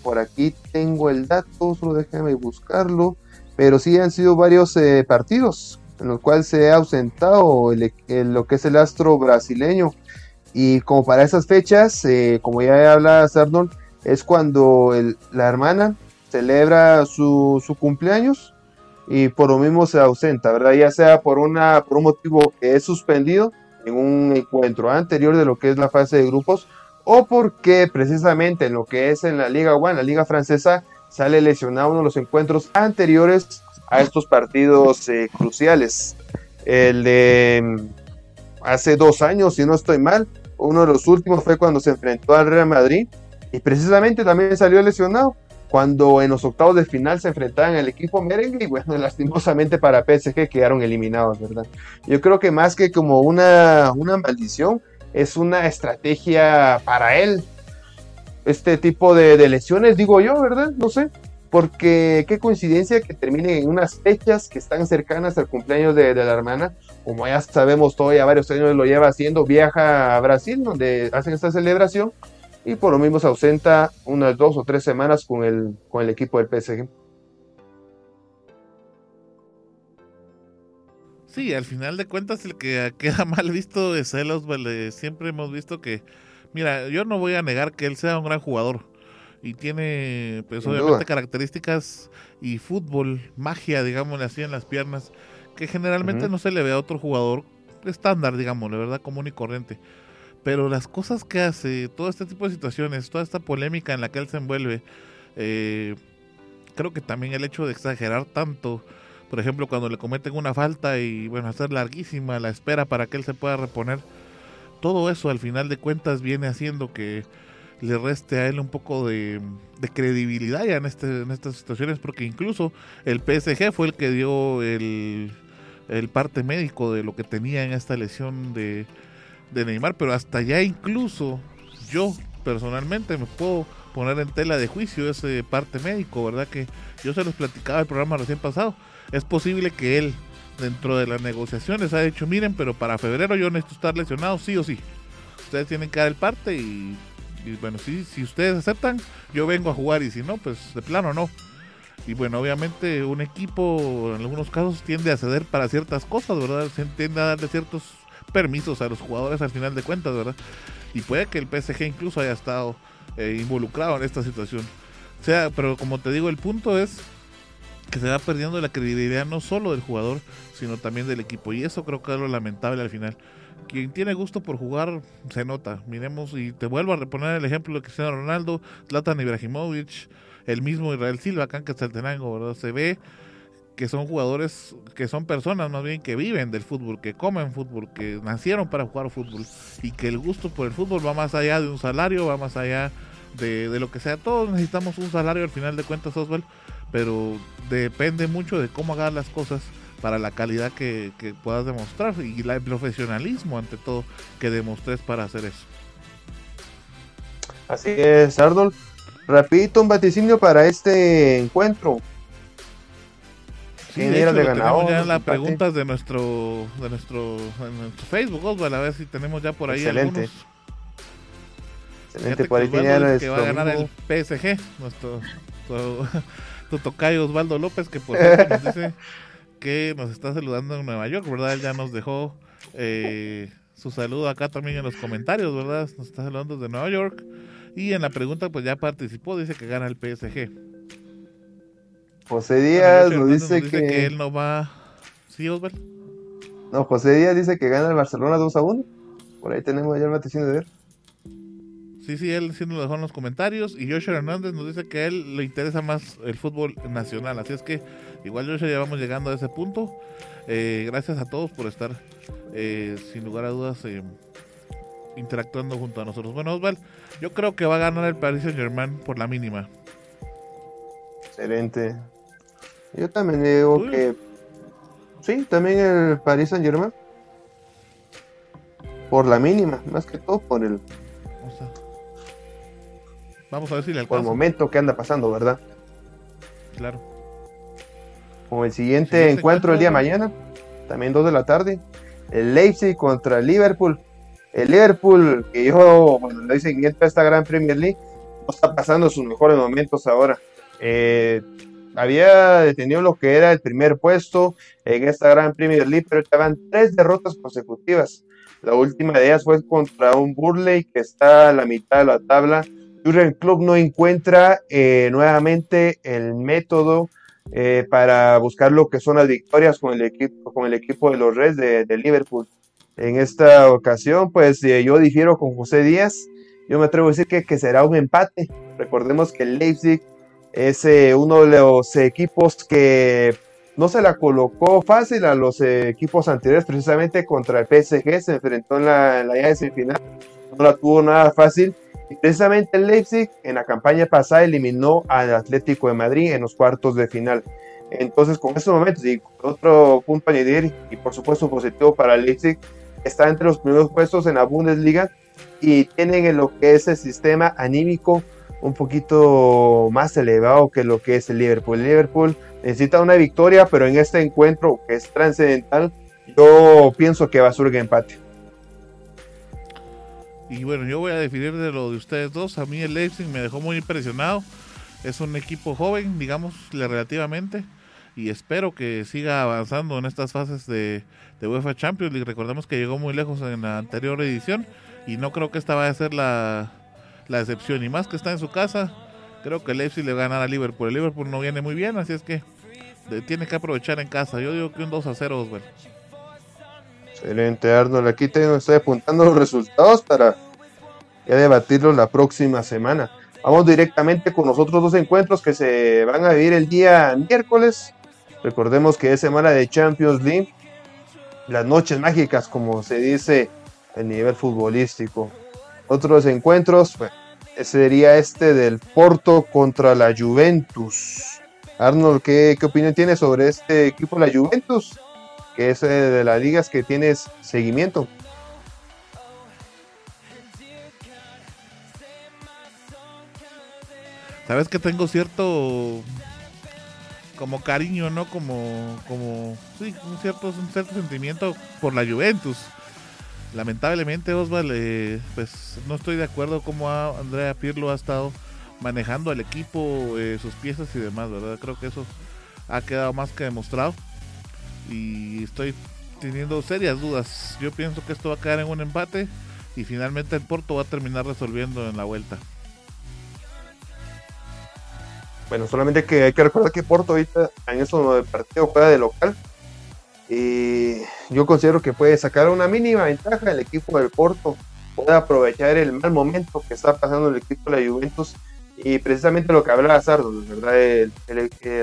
por aquí tengo el dato, solo déjame buscarlo, pero sí han sido varios eh, partidos en los cuales se ha ausentado lo que es el astro brasileño. Y como para esas fechas, como ya habla Arnold, es cuando la hermana celebra su, cumpleaños y por lo mismo se ausenta, ¿verdad? Ya sea por, un motivo que es suspendido en un encuentro anterior de lo que es la fase de grupos o porque precisamente en lo que es en la Liga 1, la Liga Francesa, sale lesionado uno de los encuentros anteriores a estos partidos eh, cruciales. El de mm, hace dos años, si no estoy mal, uno de los últimos fue cuando se enfrentó al Real Madrid y precisamente también salió lesionado cuando en los octavos de final se enfrentaban al equipo merengue y bueno, lastimosamente para PSG quedaron eliminados, ¿verdad? Yo creo que más que como una, una maldición, es una estrategia para él. Este tipo de, lesiones, digo yo, ¿verdad? No sé. Porque qué coincidencia que terminen en unas fechas que están cercanas al cumpleaños de, de la hermana. Como ya sabemos, todavía varios años lo lleva haciendo, viaja a Brasil, donde hacen esta celebración y por lo mismo se ausenta unas dos o tres semanas con el, con el equipo del PSG. Sí, al final de cuentas el que queda mal visto es Celos, siempre hemos visto que, mira, yo no voy a negar que él sea un gran jugador y tiene pues obviamente características y fútbol, magia, digámosle así, en las piernas, que generalmente no se le ve a otro jugador estándar, digamos, la verdad, común y corriente. Pero las cosas que hace, todo este tipo de situaciones, toda esta polémica en la que él se envuelve, eh, creo que también el hecho de exagerar tanto, por ejemplo, cuando le cometen una falta y bueno, hacer larguísima la espera para que él se pueda reponer, todo eso al final de cuentas viene haciendo que le reste a él un poco de, credibilidad ya en, este, en estas situaciones, porque incluso el PSG fue el que dio el, el parte médico de lo que tenía en esta lesión de de Neymar, pero hasta ya incluso yo personalmente me puedo poner en tela de juicio ese parte médico, ¿verdad? Que yo se los platicaba el programa recién pasado. Es posible que él, dentro de las negociaciones, haya dicho, miren, pero para febrero yo necesito estar lesionado, sí o sí. Ustedes tienen que dar el parte y, bueno, si, si ustedes aceptan, yo vengo a jugar y si no, pues de plano no. Y bueno, obviamente un equipo en algunos casos tiende a ceder para ciertas cosas, ¿verdad? Se tiende a darle ciertos permisos a los jugadores al final de cuentas, ¿verdad? y puede que el PSG incluso haya estado eh, involucrado en esta situación. O sea, pero como te digo, el punto es que se va perdiendo la credibilidad no solo del jugador, sino también del equipo. Y eso creo que es lo lamentable al final. Quien tiene gusto por jugar se nota. Miremos y te vuelvo a reponer el ejemplo de Cristiano Ronaldo, Zlatan Ibrahimovic, el mismo Israel Silva, acá en Casteltenango, ¿verdad? Se ve que son jugadores, que son personas más bien que viven del fútbol, que comen fútbol, que nacieron para jugar fútbol y que el gusto por el fútbol va más allá de un salario, va más allá de, lo que sea. Todos necesitamos un salario al final de cuentas, Oswald, pero depende mucho de cómo hagas las cosas para la calidad que, puedas demostrar y la, el profesionalismo ante todo que demostres para hacer eso. Así es, Arnold. Rapidito un vaticinio para este encuentro. Sí, de hecho, de tenemos ya las preguntas de nuestro de nuestro, nuestro Facebook, Oswald, a ver si tenemos ya por ahí Excelente. algunos. Excelente, por ahí tenía Osvaldo dice que nuestro va a ganar el PSG, nuestro, tu, tu tocayo Osvaldo López, que por cierto nos dice que nos está saludando en Nueva York, ¿verdad? Él ya nos dejó eh, su saludo acá también en los comentarios, ¿verdad? Nos está saludando desde Nueva York. Y en la pregunta, pues ya participó, dice que gana el PSG. José Díaz nos dice Hernández que, él no va. ¿Sí, Osvaldo? no, José Díaz dice que gana el Barcelona 2 a 1. Por ahí tenemos ya el vaticinio de ver. Sí, sí, él sí nos lo dejó en los comentarios. Y Joshua Hernández nos dice que a él le interesa más el fútbol nacional. Así es que, igual, Joshua, ya vamos llegando a ese punto. Eh, gracias a todos por estar, eh, sin lugar a dudas, eh, interactuando junto a nosotros. Bueno, Osval, yo creo que va a ganar el Paris Saint Germain por la mínima. Excelente. Yo también digo Uy. que sí, también el Paris Saint Germain. Por la mínima, más que todo por el, O sea, vamos a ver si le por el alcanza. momento que anda pasando, ¿verdad? Claro. Como el siguiente encuentro el día de mañana, también 2 de la tarde, el Leipzig contra el Liverpool. El Liverpool, que yo, bueno, lo dicen que entra a esta gran Premier League, no está pasando sus mejores momentos ahora. Eh, había detenido lo que era el primer puesto en esta gran Premier League, pero estaban tres derrotas consecutivas. La última de ellas fue contra un Burley que está a la mitad de la tabla. Jurgen Klopp no encuentra eh, nuevamente el método eh, para buscar lo que son las victorias con el equipo, con el equipo de los Reds de, Liverpool. En esta ocasión, pues eh, yo difiero con José Díaz. Yo me atrevo a decir que, que será un empate. Recordemos que Leipzig es uno de los equipos que no se la colocó fácil a los equipos anteriores, precisamente contra el PSG. Se enfrentó en la, en la semifinal. No la tuvo nada fácil. Y precisamente el Leipzig en la campaña pasada eliminó al Atlético de Madrid en los cuartos de final. Entonces, con estos momentos y otro punto a añadir, y por supuesto positivo para el Leipzig, está entre los primeros puestos en la Bundesliga y tienen en lo que es el sistema anímico un poquito más elevado que lo que es el Liverpool. El Liverpool necesita una victoria, pero en este encuentro que es trascendental, yo pienso que va a surgir empate. Y bueno, yo voy a definir de lo de ustedes dos. A mí el Leipzig me dejó muy impresionado. Es un equipo joven, digamos, relativamente. Y espero que siga avanzando en estas fases de, de UEFA Champions League. Recordemos que llegó muy lejos en la anterior edición. Y no creo que esta vaya a ser la, la excepción. Y más que está en su casa, creo que el Leipzig le va a ganar a Liverpool. El Liverpool no viene muy bien, así es que de- tiene que aprovechar en casa. Yo digo que un 2 a 0, Osvaldo. Excelente, Arnold. Aquí tengo, estoy apuntando los resultados para ya debatirlos la próxima semana. Vamos directamente con los otros dos encuentros que se van a vivir el día miércoles. Recordemos que es semana de Champions League. Las noches mágicas, como se dice a nivel futbolístico. Otros encuentros, sería este del Porto contra la Juventus. Arnold, ¿qué, qué opinión tienes sobre este equipo, la Juventus? que es eh, de las ligas que tienes seguimiento. Sabes que tengo cierto como cariño, ¿no? Como, como, sí, un cierto, un cierto sentimiento por la Juventus. Lamentablemente, Osval, eh, pues no estoy de acuerdo cómo Andrea Pirlo ha estado manejando al equipo, eh, sus piezas y demás, ¿verdad? Creo que eso ha quedado más que demostrado. Y estoy teniendo serias dudas. Yo pienso que esto va a quedar en un empate y finalmente el Porto va a terminar resolviendo en la vuelta. Bueno, solamente que hay que recordar que Porto ahorita en eso partido juega de local y yo considero que puede sacar una mínima ventaja el equipo del Porto, puede aprovechar el mal momento que está pasando el equipo de la Juventus y precisamente lo que hablaba Sardo, ¿verdad? El,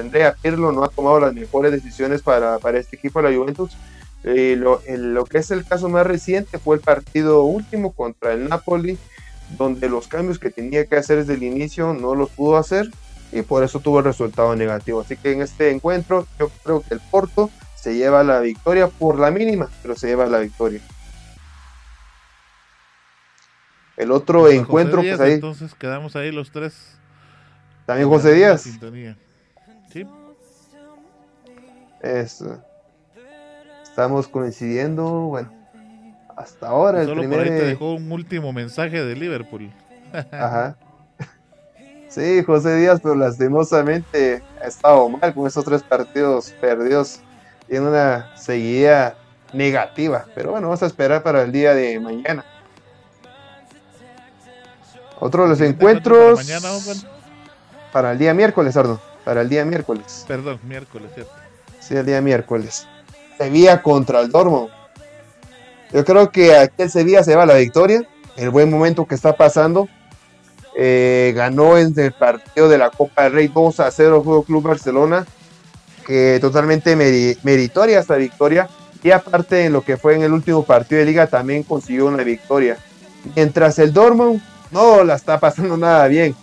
Andrea Pirlo no ha tomado las mejores decisiones para, para este equipo de la Juventus. Y lo, lo que es el caso más reciente fue el partido último contra el Napoli, donde los cambios que tenía que hacer desde el inicio no los pudo hacer y por eso tuvo el resultado negativo. Así que en este encuentro yo creo que el Porto se lleva la victoria por la mínima, pero se lleva la victoria. El otro encuentro, pues ahí. Entonces quedamos ahí los tres. También José Díaz. Sí. Eso. Estamos coincidiendo, bueno, hasta ahora. Solo el primer... por ahí te dejó un último mensaje de Liverpool. Ajá. Sí, José Díaz, pero lastimosamente ha estado mal con esos tres partidos perdidos. Tiene una seguida negativa. Pero bueno, vamos a esperar para el día de mañana. Otro de los encuentros. Para, mañana, para el día miércoles, Ardo. Para el día miércoles. Perdón, miércoles, ¿cierto? Sí, el día miércoles. Sevilla contra el Dortmund. Yo creo que aquí el Sevilla se va a la victoria. El buen momento que está pasando eh, ganó en el partido de la Copa del Rey 2 a 0 Juego Club Barcelona, que totalmente meritoria esta victoria. Y aparte en lo que fue en el último partido de liga también consiguió una victoria. Mientras el Dortmund no la está pasando nada bien.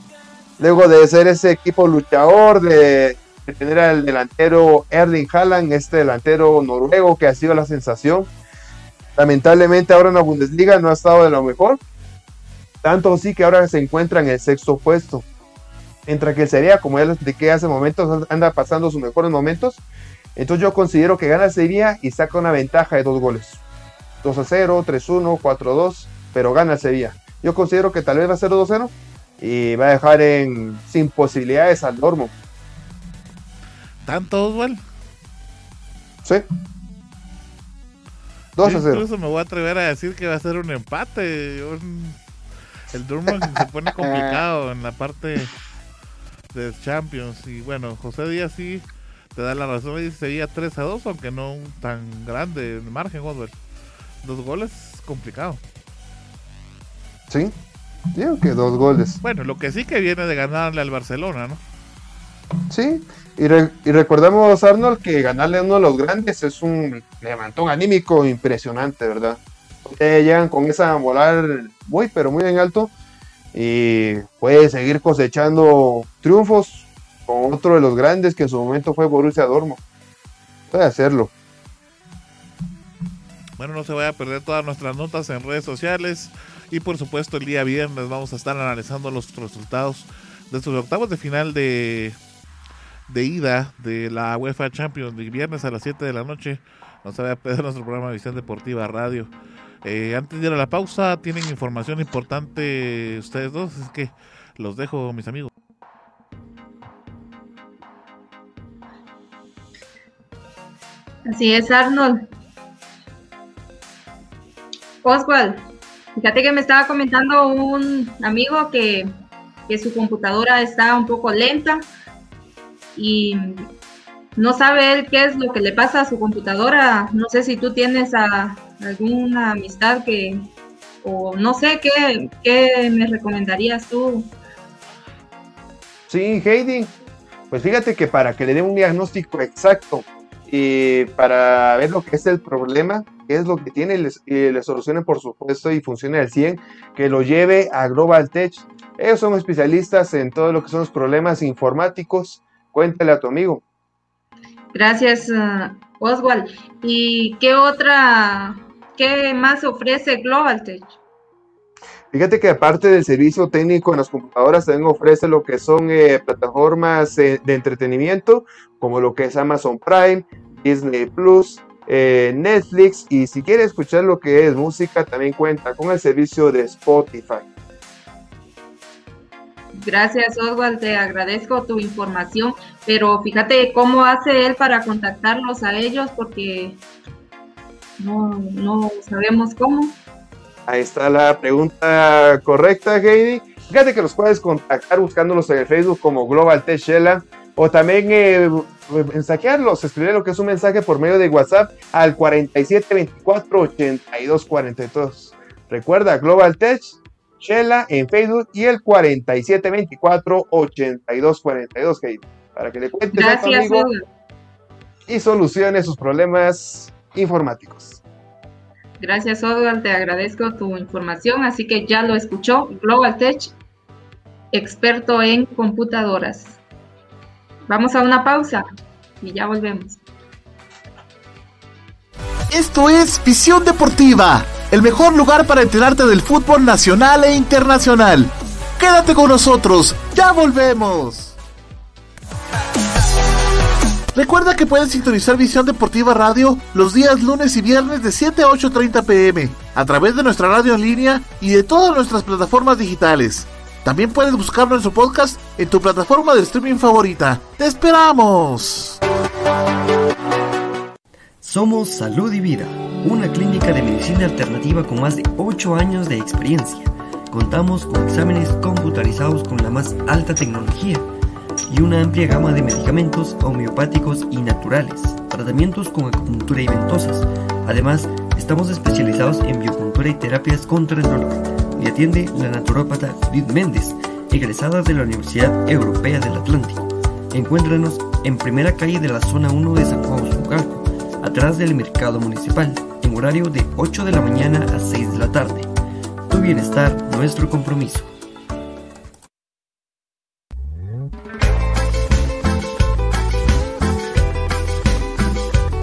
Luego de ser ese equipo luchador, de, tener al delantero Erling Haaland, este delantero noruego que ha sido la sensación. Lamentablemente ahora en la Bundesliga no ha estado de lo mejor tanto así que ahora se encuentra en el sexto puesto. Mientras que sería, como ya les expliqué hace momentos, anda pasando sus mejores momentos. Entonces yo considero que gana Sevilla y saca una ventaja de dos goles. 2 a 0, 3 1, 4 2, pero gana Sevilla. Yo considero que tal vez va a ser 2 0 y va a dejar en sin posibilidades al Dormo. ¿Tanto, Oswald? Sí. 2 a 0. Incluso me voy a atrever a decir que va a ser un empate. Un el Dortmund se pone complicado en la parte de Champions. Y bueno, José Díaz sí te da la razón. Y sería 3 a 2, aunque no tan grande el margen, Oswald. Dos goles, complicado. Sí, digo que dos goles. Bueno, lo que sí que viene de ganarle al Barcelona, ¿no? Sí, y, y, recordamos, Arnold, que ganarle a uno de los grandes es un levantón anímico impresionante, ¿verdad? llegan con esa moral muy, pero muy en alto y puede seguir cosechando triunfos con otro de los grandes que en su momento fue Borussia Dortmund. Puede hacerlo. Bueno, no se vaya a perder todas nuestras notas en redes sociales y por supuesto el día viernes vamos a estar analizando los resultados de estos octavos de final de, de ida de la UEFA Champions League viernes a las 7 de la noche. No se vaya a perder nuestro programa de Visión Deportiva Radio. Eh, antes de ir a la pausa, tienen información importante ustedes dos, es que los dejo, mis amigos. Así es, Arnold. Oswald, fíjate que me estaba comentando un amigo que, que su computadora está un poco lenta y no sabe él qué es lo que le pasa a su computadora. No sé si tú tienes a, alguna amistad que, o no sé, ¿qué, qué me recomendarías tú? Sí, Heidi, pues fíjate que para que le dé un diagnóstico exacto y para ver lo que es el problema, qué es lo que tiene y le solucionen por supuesto y funcione al 100, que lo lleve a Global Tech. Ellos son especialistas en todo lo que son los problemas informáticos. Cuéntale a tu amigo. Gracias, uh, Oswald. ¿Y qué otra ¿Qué más ofrece Global Tech? Fíjate que aparte del servicio técnico en las computadoras, también ofrece lo que son eh, plataformas eh, de entretenimiento, como lo que es Amazon Prime, Disney Plus, eh, Netflix, y si quieres escuchar lo que es música, también cuenta con el servicio de Spotify. Gracias, Oswald, te agradezco tu información, pero fíjate cómo hace él para contactarlos a ellos, porque no, no sabemos cómo. Ahí está la pregunta correcta, Heidi. Fíjate que los puedes contactar buscándolos en el Facebook como Global Tech Shella o también eh, mensajearlos, escribir lo que es un mensaje por medio de WhatsApp al 4724-8242. Recuerda, Global Tech Shella en Facebook y el 4724-8242, Heidi, para que le cuentes a tu amigo y solucione sus problemas informáticos. Gracias, Oswald. Te agradezco tu información. Así que ya lo escuchó. Global Tech, experto en computadoras. Vamos a una pausa y ya volvemos. Esto es Visión Deportiva, el mejor lugar para enterarte del fútbol nacional e internacional. Quédate con nosotros, ya volvemos. Recuerda que puedes sintonizar Visión Deportiva Radio los días lunes y viernes de 7 a 8.30 pm a través de nuestra radio en línea y de todas nuestras plataformas digitales. También puedes buscar nuestro podcast en tu plataforma de streaming favorita. ¡Te esperamos! Somos Salud y Vida, una clínica de medicina alternativa con más de 8 años de experiencia. Contamos con exámenes computarizados con la más alta tecnología y una amplia gama de medicamentos homeopáticos y naturales, tratamientos con acupuntura y ventosas. Además, estamos especializados en biopuntura y terapias contra el dolor. Y atiende la naturópata Judith Méndez, egresada de la Universidad Europea del Atlántico. Encuéntranos en primera calle de la zona 1 de San Juan Zucalco, atrás del mercado municipal, en horario de 8 de la mañana a 6 de la tarde. Tu bienestar, nuestro compromiso.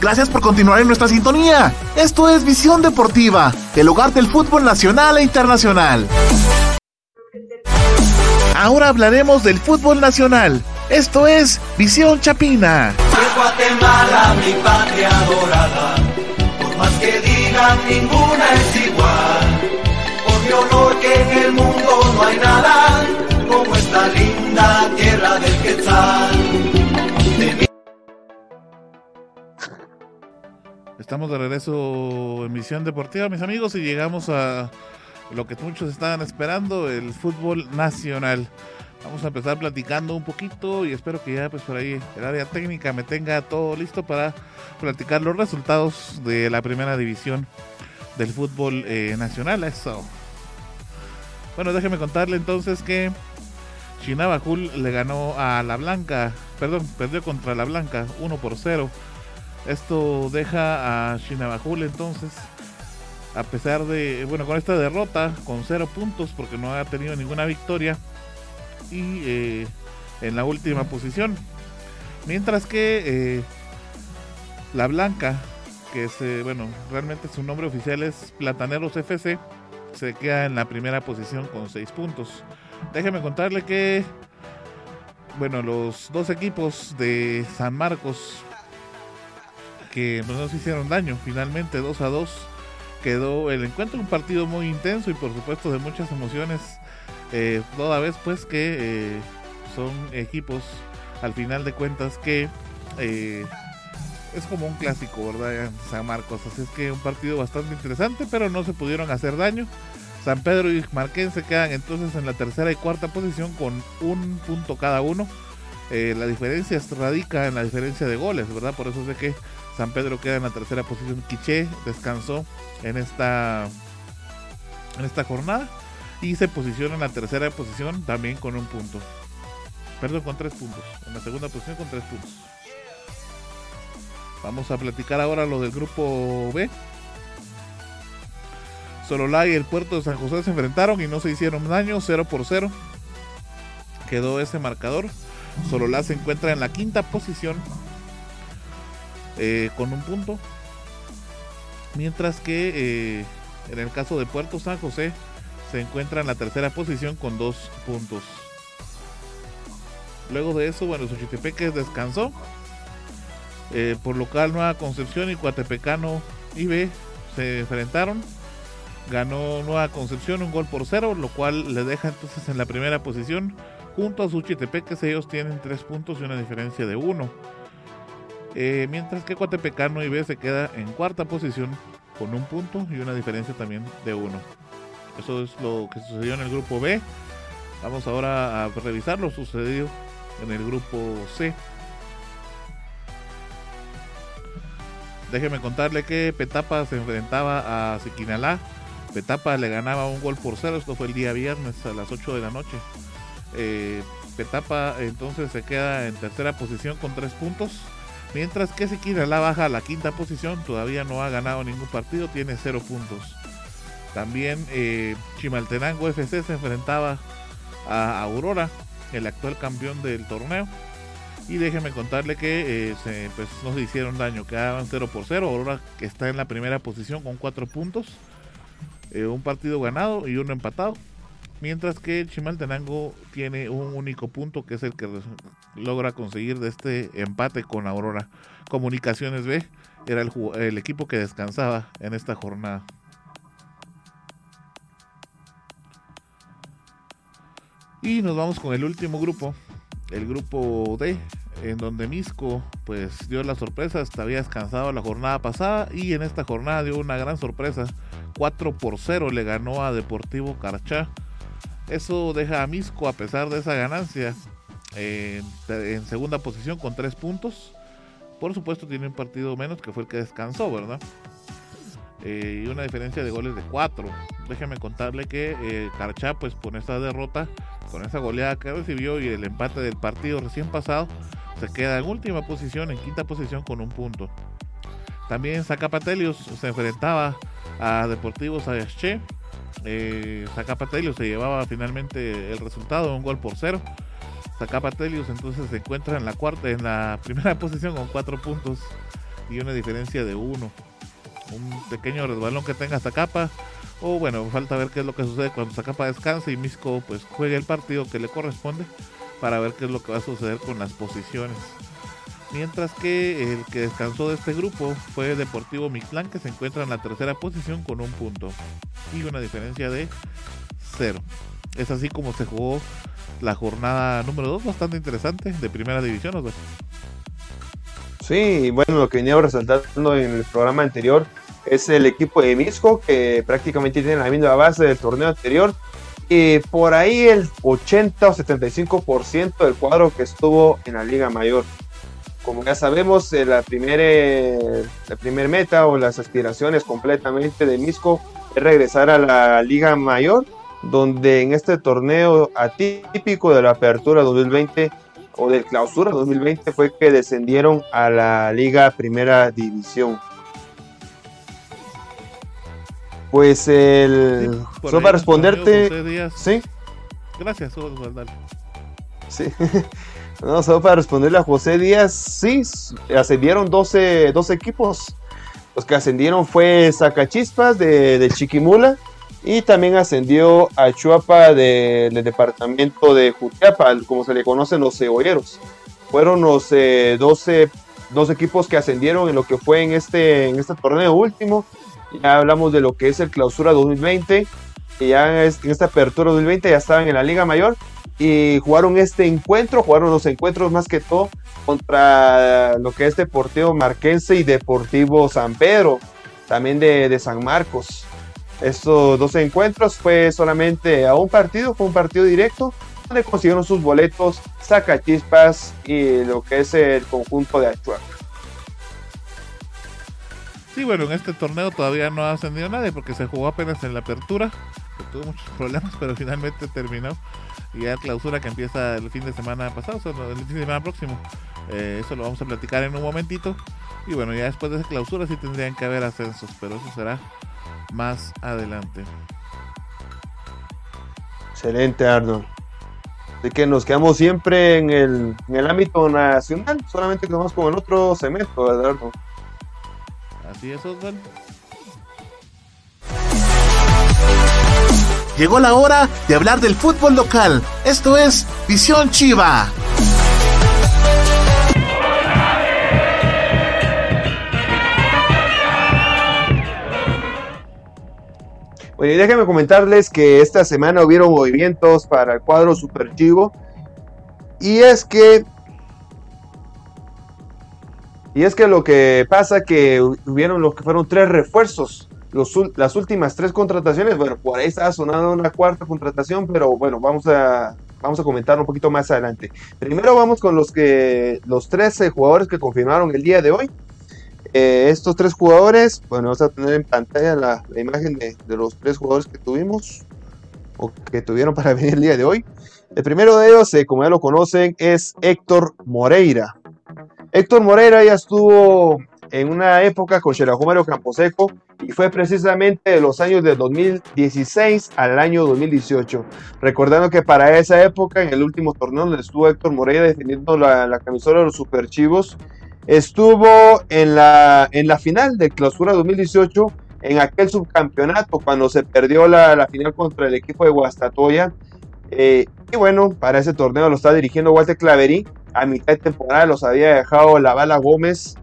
Gracias por continuar en nuestra sintonía. Esto es Visión Deportiva, el hogar del fútbol nacional e internacional. Ahora hablaremos del fútbol nacional. Esto es Visión Chapina. Guatemala, mi patria dorada, por más que digan, ninguna es igual. Por mi honor que en el mundo no hay nada como esta linda tierra del Quetzal. Estamos de regreso en Misión Deportiva, mis amigos, y llegamos a lo que muchos estaban esperando, el fútbol nacional. Vamos a empezar platicando un poquito y espero que ya pues por ahí el área técnica me tenga todo listo para platicar los resultados de la primera división del fútbol eh, nacional. Eso. Bueno, déjeme contarle entonces que Chinabajul le ganó a la Blanca, perdón, perdió contra la Blanca 1 por 0. Esto deja a Chinabajul entonces, a pesar de, bueno, con esta derrota, con 0 puntos porque no ha tenido ninguna victoria y eh, en la última posición. Mientras que eh, la Blanca, que es, eh, bueno, realmente su nombre oficial es Plataneros FC, se queda en la primera posición con 6 puntos. Déjeme contarle que, bueno, los dos equipos de San Marcos que no nos hicieron daño, finalmente 2 a 2 quedó el encuentro, un partido muy intenso y por supuesto de muchas emociones eh, toda vez pues que eh, son equipos al final de cuentas que eh, es como un clásico, ¿verdad? San Marcos, así es que un partido bastante interesante, pero no se pudieron hacer daño. San Pedro y Marquén se quedan entonces en la tercera y cuarta posición con un punto cada uno. La diferencia radica en la diferencia de goles, ¿verdad? Por eso es de que San Pedro queda en la tercera posición. Quiché descansó en esta, en esta jornada y se posiciona en la tercera posición también con un punto. Perdón, con tres puntos. En la segunda posición con tres puntos. Vamos a platicar ahora lo del grupo B. Sololá y el puerto de San José se enfrentaron y no se hicieron daño, 0 por 0. Quedó ese marcador. Sololá se encuentra en la quinta posición eh, con un punto. Mientras que eh, en el caso de Puerto San José se encuentra en la tercera posición con dos puntos. Luego de eso, bueno, Xochitepeques descansó. Eh, por local Nueva Concepción y Cuatepecano IB se enfrentaron. Ganó Nueva Concepción un gol por cero, lo cual le deja entonces en la primera posición. Junto a Suchitepeques ellos tienen tres puntos y una diferencia de uno. Eh, mientras que Cuatepecano IB se queda en cuarta posición con un punto y una diferencia también de uno. Eso es lo que sucedió en el grupo B. Vamos ahora a revisar lo sucedido en el grupo C. Déjeme contarle que Petapa se enfrentaba a Siquinalá. Petapa le ganaba un gol por cero. Esto fue el día viernes a las 8 de la noche. Eh, Petapa entonces se queda en tercera posición con tres puntos. Mientras que Siquinalá baja a la quinta posición. Todavía no ha ganado ningún partido. Tiene cero puntos. También eh, Chimaltenango FC se enfrentaba a Aurora, el actual campeón del torneo. Y déjenme contarle que eh, se, pues, no se hicieron daño, quedaban 0 por 0. Aurora que está en la primera posición con 4 puntos. Eh, un partido ganado y uno empatado. Mientras que Chimaltenango tiene un único punto que es el que logra conseguir de este empate con Aurora. Comunicaciones B era el, equipo que descansaba en esta jornada. Y nos vamos con el último grupo, el grupo D, en donde Misco pues dio la sorpresa, había descansado la jornada pasada y en esta jornada dio una gran sorpresa, 4 por 0 le ganó a Deportivo Carachá. Eso deja a Misco a pesar de esa ganancia en segunda posición con 3 puntos. Por supuesto tiene un partido menos que fue el que descansó, ¿verdad? Eh, y una diferencia de goles de 4. Déjeme contarle que eh, Carachá pues con esta derrota con esa goleada que recibió y el empate del partido recién pasado, se queda en última posición, en quinta posición con un punto. También Zacapatelios se enfrentaba a Deportivo Sayasche. Eh, Zacapatelios se llevaba finalmente el resultado, un gol por cero. Zacapatelios entonces se encuentra en la cuarta, en la primera posición con cuatro puntos y una diferencia de uno. Un pequeño resbalón que tenga Zacapa o bueno, falta ver qué es lo que sucede cuando Zacapa descansa y Misco pues juegue el partido que le corresponde para ver qué es lo que va a suceder con las posiciones. Mientras que el que descansó de este grupo fue Deportivo Mixlán que se encuentra en la tercera posición con un punto y una diferencia de cero. Es así como se jugó la jornada número 2, bastante interesante, de primera división. Sí, bueno, lo que venía resaltando en el programa anterior es el equipo de Misco, que prácticamente tiene la misma base del torneo anterior. Y por ahí el 80 o 75% del cuadro que estuvo en la Liga Mayor. Como ya sabemos, eh, la primera la primer meta o las aspiraciones completamente de Misco es regresar a la Liga Mayor, donde en este torneo atípico de la Apertura 2020 o del Clausura 2020 fue que descendieron a la Liga Primera División. Pues el. solo para responderte. Sí. Gracias, dale. Sí. no, solo para responderle a José Díaz. Sí, ascendieron 12, 12 equipos. Los que ascendieron fue Zacachispas de, de Chiquimula. Y también ascendió a Chuapa del departamento de Jutiapa, como se le conocen los cebolleros. Fueron los 12, eh, dos equipos que ascendieron en lo que fue en este, en este torneo último. Ya hablamos de lo que es el clausura 2020. Y ya en esta apertura 2020 ya estaban en la Liga Mayor. Y jugaron este encuentro, jugaron los encuentros más que todo contra lo que es Deportivo Marquense y Deportivo San Pedro, también de, de San Marcos. Estos dos encuentros fue solamente a un partido, fue un partido directo, donde consiguieron sus boletos Zacachispas y lo que es el conjunto de Achuaca. Sí, bueno, en este torneo todavía no ha ascendido nadie porque se jugó apenas en la apertura, que tuvo muchos problemas, pero finalmente terminó. Y ya clausura que empieza el fin de semana pasado, o el fin de semana próximo. Eh, eso lo vamos a platicar en un momentito. Y bueno, ya después de esa clausura sí tendrían que haber ascensos, pero eso será más adelante. Excelente, Arnold. Así que nos quedamos siempre en el, en el ámbito nacional, solamente que vamos con el otro segmento, ¿verdad, Arnold? Así es, Osvaldo. Llegó la hora de hablar del fútbol local. Esto es Visión Chiva. Bueno, y déjenme comentarles que esta semana hubieron movimientos para el cuadro Super Chivo. Y es que y es que lo que pasa que hubieron lo que fueron tres refuerzos. Las últimas tres contrataciones, bueno, por ahí estaba sonando una cuarta contratación, pero bueno, vamos a, vamos a comentar un poquito más adelante. Primero vamos con los que los 13 jugadores que confirmaron el día de hoy. Eh, estos tres jugadores, bueno, vamos a tener en pantalla la, imagen de, de, los tres jugadores que tuvimos o que tuvieron para venir el día de hoy. El primero de ellos, eh, como ya lo conocen, es Héctor Moreira. Héctor Moreira ya estuvo en una época con Mario Camposeco y fue precisamente de los años de 2016 al año 2018. Recordando que para esa época, en el último torneo donde estuvo Héctor Moreira defendiendo la, camisola de los Superchivos, estuvo en la, en la final de clausura 2018 en aquel subcampeonato cuando se perdió la, final contra el equipo de Guastatoya. Eh, y bueno, para ese torneo lo está dirigiendo Walter Claverí a mitad de temporada los había dejado la bala Gómez.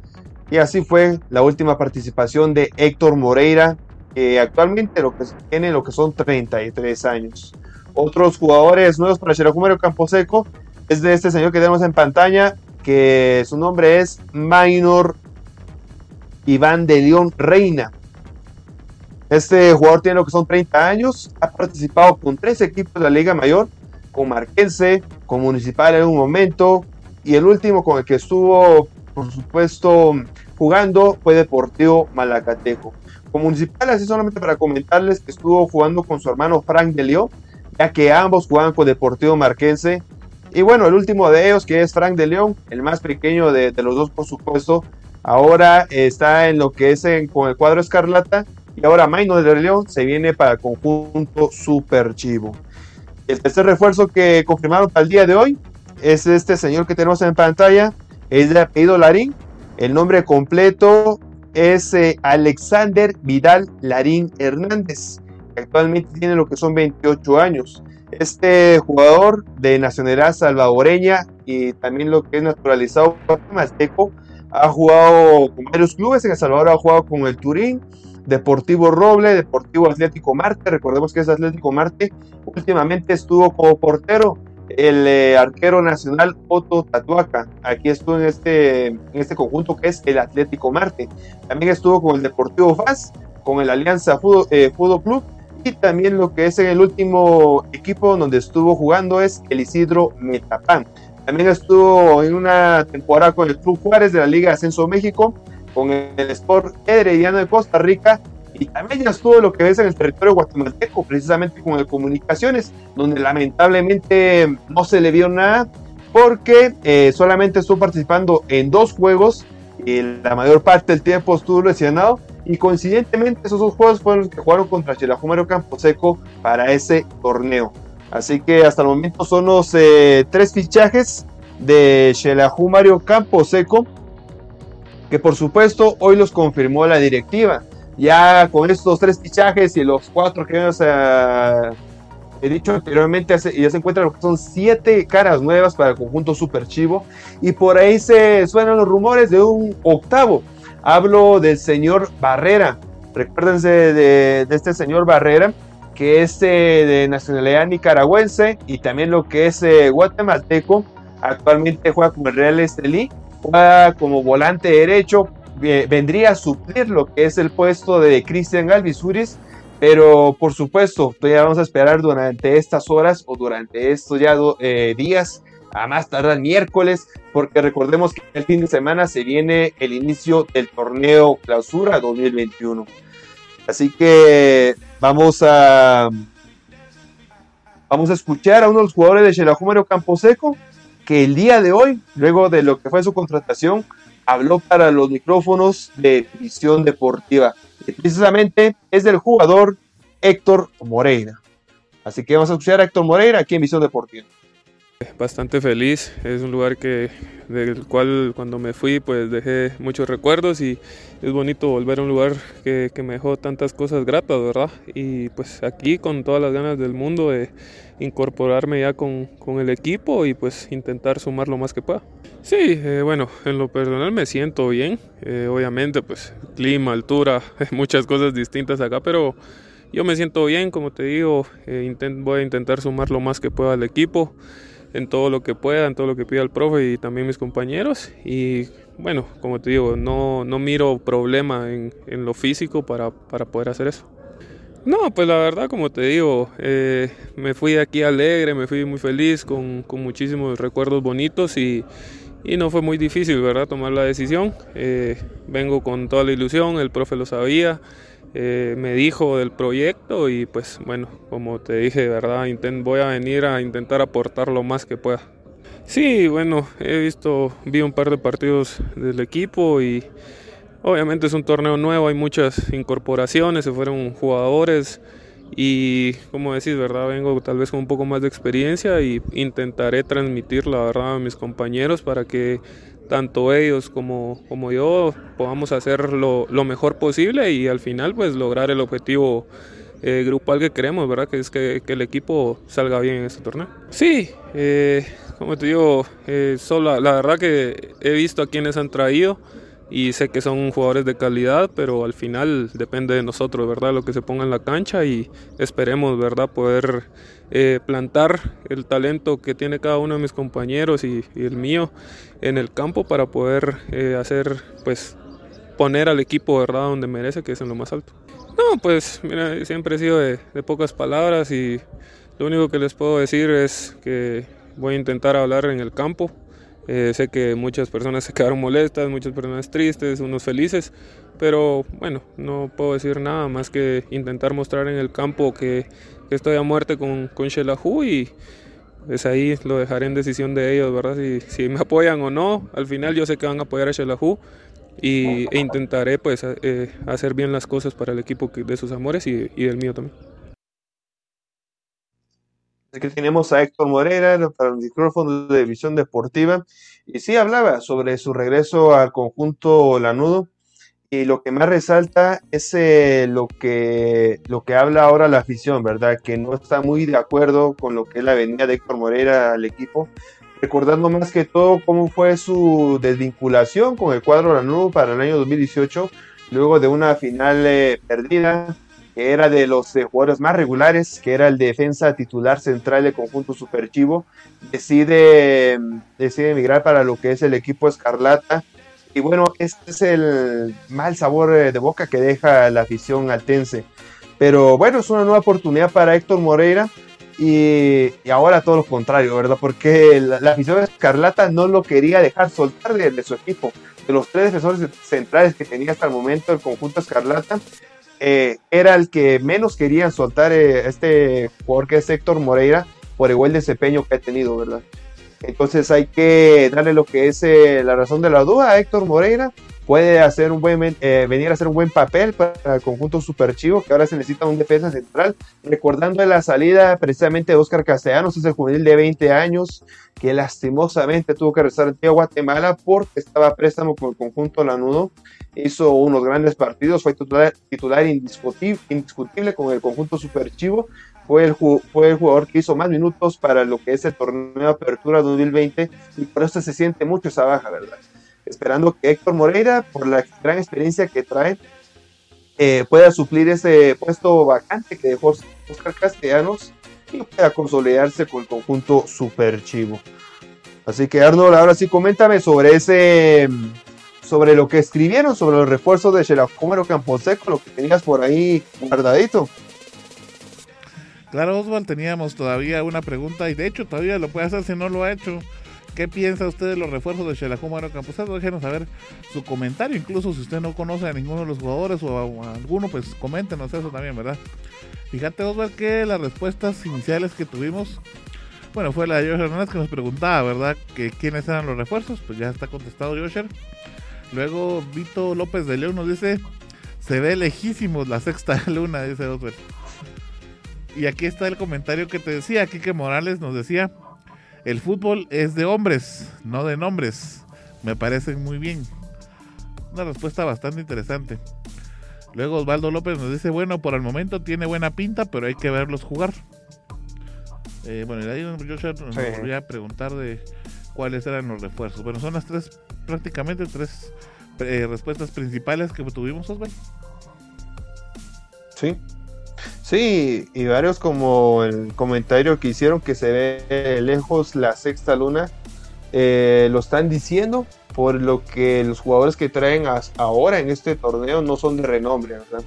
Y así fue la última participación de Héctor Moreira, que actualmente lo que tiene lo que son 33 años. Otros jugadores nuevos para Campo Camposeco es de este señor que tenemos en pantalla, que su nombre es Minor Iván de León Reina. Este jugador tiene lo que son 30 años, ha participado con tres equipos de la Liga Mayor, con Marquense, con Municipal en un momento, y el último con el que estuvo, por supuesto, jugando fue Deportivo Malacatejo. Como municipal, así solamente para comentarles que estuvo jugando con su hermano Frank de León, ya que ambos jugaban con Deportivo Marquense. Y bueno, el último de ellos, que es Frank de León, el más pequeño de, los dos, por supuesto, ahora está en lo que es con el cuadro Escarlata. Y ahora Maino de León se viene para el conjunto Super Chivo. El tercer refuerzo que confirmaron para el día de hoy es este señor que tenemos en pantalla, es de apellido Larín. El nombre completo es eh, Alexander Vidal Larín Hernández. Actualmente tiene lo que son 28 años. Este jugador de nacionalidad salvadoreña y también lo que es naturalizado mazteco, ha jugado con varios clubes. En El Salvador ha jugado con el Turín, Deportivo Roble, Deportivo Atlético Marte. Recordemos que es Atlético Marte. Últimamente estuvo como portero el eh, arquero nacional Otto Tatuaca. Aquí estuvo en este, en este conjunto que es el Atlético Marte. También estuvo con el Deportivo FAS, con el Alianza Fútbol, eh, Club y también lo que es en el último equipo donde estuvo jugando es el Isidro Metapán. También estuvo en una temporada con el Club Juárez de la Liga Ascenso México, con el Sport Herediano de Costa Rica y también ya estuvo lo que ves en el territorio guatemalteco, precisamente con el Comunicaciones, donde lamentablemente no se le vio nada porque eh, solamente estuvo participando en dos juegos y la mayor parte del tiempo estuvo lesionado y coincidentemente esos dos juegos fueron los que jugaron contra Campo Camposeco para ese torneo. Así que hasta el momento son los eh, tres fichajes de Xelajú Mario Camposeco que por supuesto hoy los confirmó la directiva ya con estos tres fichajes y los cuatro que hemos eh, he dicho anteriormente, ya se encuentran son siete caras nuevas para el conjunto Super Chivo y por ahí se suenan los rumores de un octavo. Hablo del señor Barrera. Recuérdense de, este señor Barrera, que es eh, de nacionalidad nicaragüense y también lo que es eh, guatemalteco. Actualmente juega como el Real Estelí, juega como volante derecho, vendría a suplir lo que es el puesto de Cristian Alvisuris, pero por supuesto, todavía vamos a esperar durante estas horas o durante estos eh, días, a más tardar miércoles, porque recordemos que el fin de semana se viene el inicio del torneo Clausura 2021. Así que vamos a vamos a escuchar a uno de los jugadores de Xelajú Camposeco que el día de hoy, luego de lo que fue su contratación, habló para los micrófonos de Visión Deportiva. Y precisamente es del jugador Héctor Moreira. Así que vamos a escuchar a Héctor Moreira aquí en Visión Deportiva. Bastante feliz, es un lugar que del cual cuando me fui pues dejé muchos recuerdos y es bonito volver a un lugar que, me dejó tantas cosas gratas, ¿verdad? Y pues aquí con todas las ganas del mundo incorporarme ya con, con el equipo y pues intentar sumar lo más que pueda. Sí, eh, bueno, en lo personal me siento bien, eh, obviamente pues clima, altura, muchas cosas distintas acá, pero yo me siento bien, como te digo, eh, voy a intentar sumar lo más que pueda al equipo, en todo lo que pueda, en todo lo que pida el profe y también mis compañeros y bueno, como te digo, no, no miro problema en, en lo físico para, para poder hacer eso. No, pues la verdad, como te digo, eh, me fui aquí alegre, me fui muy feliz, con, con muchísimos recuerdos bonitos y, y, no fue muy difícil, ¿verdad?, tomar la decisión. Eh, vengo con toda la ilusión, el profe lo sabía, eh, me dijo del proyecto y pues bueno, como te dije, ¿verdad?, voy a venir a intentar aportar lo más que pueda. Sí, bueno, he visto, vi un par de partidos del equipo y Obviamente es un torneo nuevo, hay muchas incorporaciones, se fueron jugadores y como decís, ¿verdad? Vengo tal vez con un poco más de experiencia y intentaré transmitir la verdad a mis compañeros para que tanto ellos como, como yo podamos hacer lo, mejor posible y al final pues lograr el objetivo eh, grupal que queremos, ¿verdad? Que es que, el equipo salga bien en este torneo. Sí, eh, como te digo, eh, solo, la verdad que he visto a quienes han traído y sé que son jugadores de calidad, pero al final depende de nosotros, ¿verdad? Lo que se ponga en la cancha y esperemos, ¿verdad? Poder eh, plantar el talento que tiene cada uno de mis compañeros y, el mío en el campo para poder eh, hacer, pues, poner al equipo, ¿verdad? Donde merece, que es en lo más alto. No, pues, mira, siempre he sido de, de pocas palabras y lo único que les puedo decir es que voy a intentar hablar en el campo eh, sé que muchas personas se quedaron molestas, muchas personas tristes, unos felices, pero bueno, no puedo decir nada más que intentar mostrar en el campo que, estoy a muerte con, con Shelahu y pues ahí lo dejaré en decisión de ellos, ¿verdad? Si, me apoyan o no, al final yo sé que van a apoyar a Shelahu y, e intentaré pues eh, hacer bien las cosas para el equipo de sus amores y del mío también que tenemos a Héctor Morera para el micrófono de Visión Deportiva. Y sí hablaba sobre su regreso al conjunto Lanudo. Y lo que más resalta es eh, lo, que, lo que habla ahora la afición, ¿verdad? Que no está muy de acuerdo con lo que es la venida de Héctor Morera al equipo. Recordando más que todo cómo fue su desvinculación con el cuadro Lanudo para el año 2018, luego de una final eh, perdida que era de los eh, jugadores más regulares, que era el defensa titular central del conjunto Superchivo, decide, decide emigrar para lo que es el equipo Escarlata. Y bueno, este es el mal sabor eh, de boca que deja la afición altense. Pero bueno, es una nueva oportunidad para Héctor Moreira. Y, ahora todo lo contrario, ¿verdad? Porque la, afición Escarlata no lo quería dejar soltar de, su equipo. De los tres defensores centrales que tenía hasta el momento el conjunto Escarlata, eh, era el que menos querían soltar eh, este jugador que es Héctor Moreira por igual desempeño que ha tenido, ¿verdad? Entonces hay que darle lo que es eh, la razón de la duda a Héctor Moreira. Puede hacer un buen, eh, venir a hacer un buen papel para el conjunto Super Chivo, que ahora se necesita un defensa central. Recordando la salida precisamente de Oscar Castellanos, es el juvenil de 20 años, que lastimosamente tuvo que regresar a Guatemala porque estaba préstamo con el conjunto Lanudo. Hizo unos grandes partidos, fue titular, titular indiscutible, indiscutible con el conjunto Super Chivo, fue el, fue el jugador que hizo más minutos para lo que es el torneo de apertura 2020 y por eso se siente mucho esa baja, ¿verdad? Esperando que Héctor Moreira, por la gran experiencia que trae, eh, pueda suplir ese puesto vacante que dejó Oscar Castellanos y pueda consolidarse con el conjunto Super Chivo. Así que Arnold, ahora sí coméntame sobre ese sobre lo que escribieron sobre los refuerzos de Campo Camposeco, lo que tenías por ahí guardadito. Claro, Oswald, teníamos todavía una pregunta y de hecho todavía lo puede hacer si no lo ha hecho. ¿Qué piensa usted de los refuerzos de Xelajú? Camposeco? Déjenos saber su comentario, incluso si usted no conoce a ninguno de los jugadores o a, alguno, pues coméntenos eso también, ¿verdad? Fíjate, Oswald, que las respuestas iniciales que tuvimos, bueno, fue la de Josh Hernández que nos preguntaba, ¿verdad? Que quiénes eran los refuerzos, pues ya está contestado Josher. Luego Vito López de León nos dice, se ve lejísimos la sexta luna, dice Oswald. Y aquí está el comentario que te decía, que Morales nos decía, el fútbol es de hombres, no de nombres. Me parece muy bien. Una respuesta bastante interesante. Luego Osvaldo López nos dice, bueno, por el momento tiene buena pinta, pero hay que verlos jugar. Eh, bueno, y ahí yo nos volví a preguntar de cuáles eran los refuerzos. Bueno, son las tres, prácticamente tres eh, respuestas principales que tuvimos, Osvaldo. Sí, Sí, y varios como el comentario que hicieron que se ve lejos la sexta luna, eh, lo están diciendo por lo que los jugadores que traen ahora en este torneo no son de renombre, ¿verdad?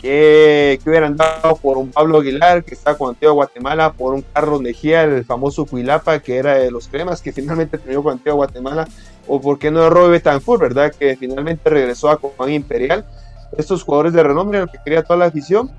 Que, hubieran dado por un Pablo Aguilar que está con Antigua Guatemala, por un Carlos Mejía, el famoso Cuilapa que era de los cremas que finalmente terminó con Antigua Guatemala, o por qué no Robe Betancourt, ¿verdad? Que finalmente regresó a Copán Imperial. Estos jugadores de renombre, que quería toda la afición,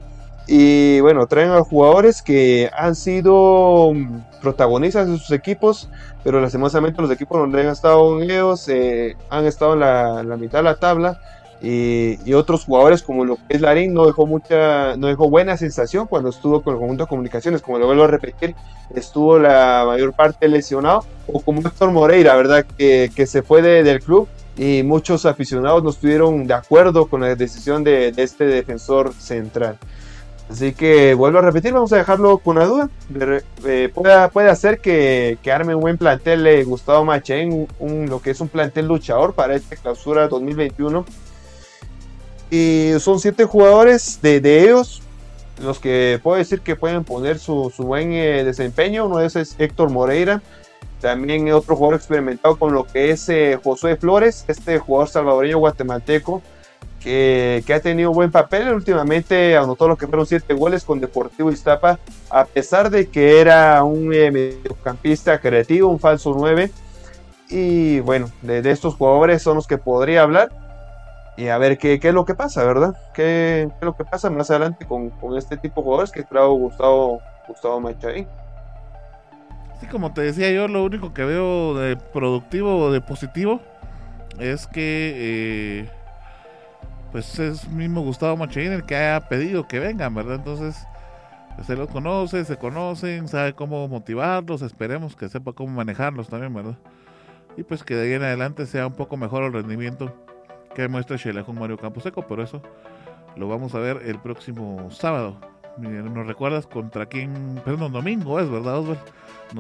y bueno, traen a jugadores que han sido mm, protagonistas de sus equipos, pero lastimosamente los equipos donde han estado en ellos eh, han estado en la, mitad de la tabla. Y, otros jugadores como lo que es Larín no dejó mucha, no dejó buena sensación cuando estuvo con el conjunto de comunicaciones, como lo vuelvo a repetir, estuvo la mayor parte lesionado, o como Héctor Moreira, ¿verdad? Que, se fue del club y muchos aficionados no estuvieron de acuerdo con la decisión de, de este defensor central. Así que vuelvo a repetir, vamos a dejarlo con una duda. Eh, puede, puede hacer que, que, arme un buen plantel de Gustavo Machen, un, lo que es un plantel luchador para esta clausura 2021. Y son siete jugadores de, de ellos, los que puedo decir que pueden poner su, su buen eh, desempeño. Uno de esos es Héctor Moreira. También otro jugador experimentado con lo que es eh, Josué Flores, este jugador salvadoreño guatemalteco que, ha tenido buen papel. Últimamente anotó lo que fueron siete goles con Deportivo Iztapa, a pesar de que era un eh, mediocampista creativo, un falso 9. Y bueno, de, estos jugadores son los que podría hablar. Y a ver qué, es lo que pasa, ¿verdad? ¿Qué, es lo que pasa más adelante con, este tipo de jugadores que trajo Gustavo, Gustavo Machaín? Sí, como te decía yo, lo único que veo de productivo o de positivo es que eh, pues es mismo Gustavo Machaín el que haya pedido que vengan, ¿verdad? Entonces, se los conoce, se conocen, sabe cómo motivarlos, esperemos que sepa cómo manejarlos también, ¿verdad? Y pues que de ahí en adelante sea un poco mejor el rendimiento que muestra Sheila con Mario Camposeco, pero eso lo vamos a ver el próximo sábado. ¿Nos recuerdas contra quién? Perdón, domingo es, ¿verdad, Osvaldo?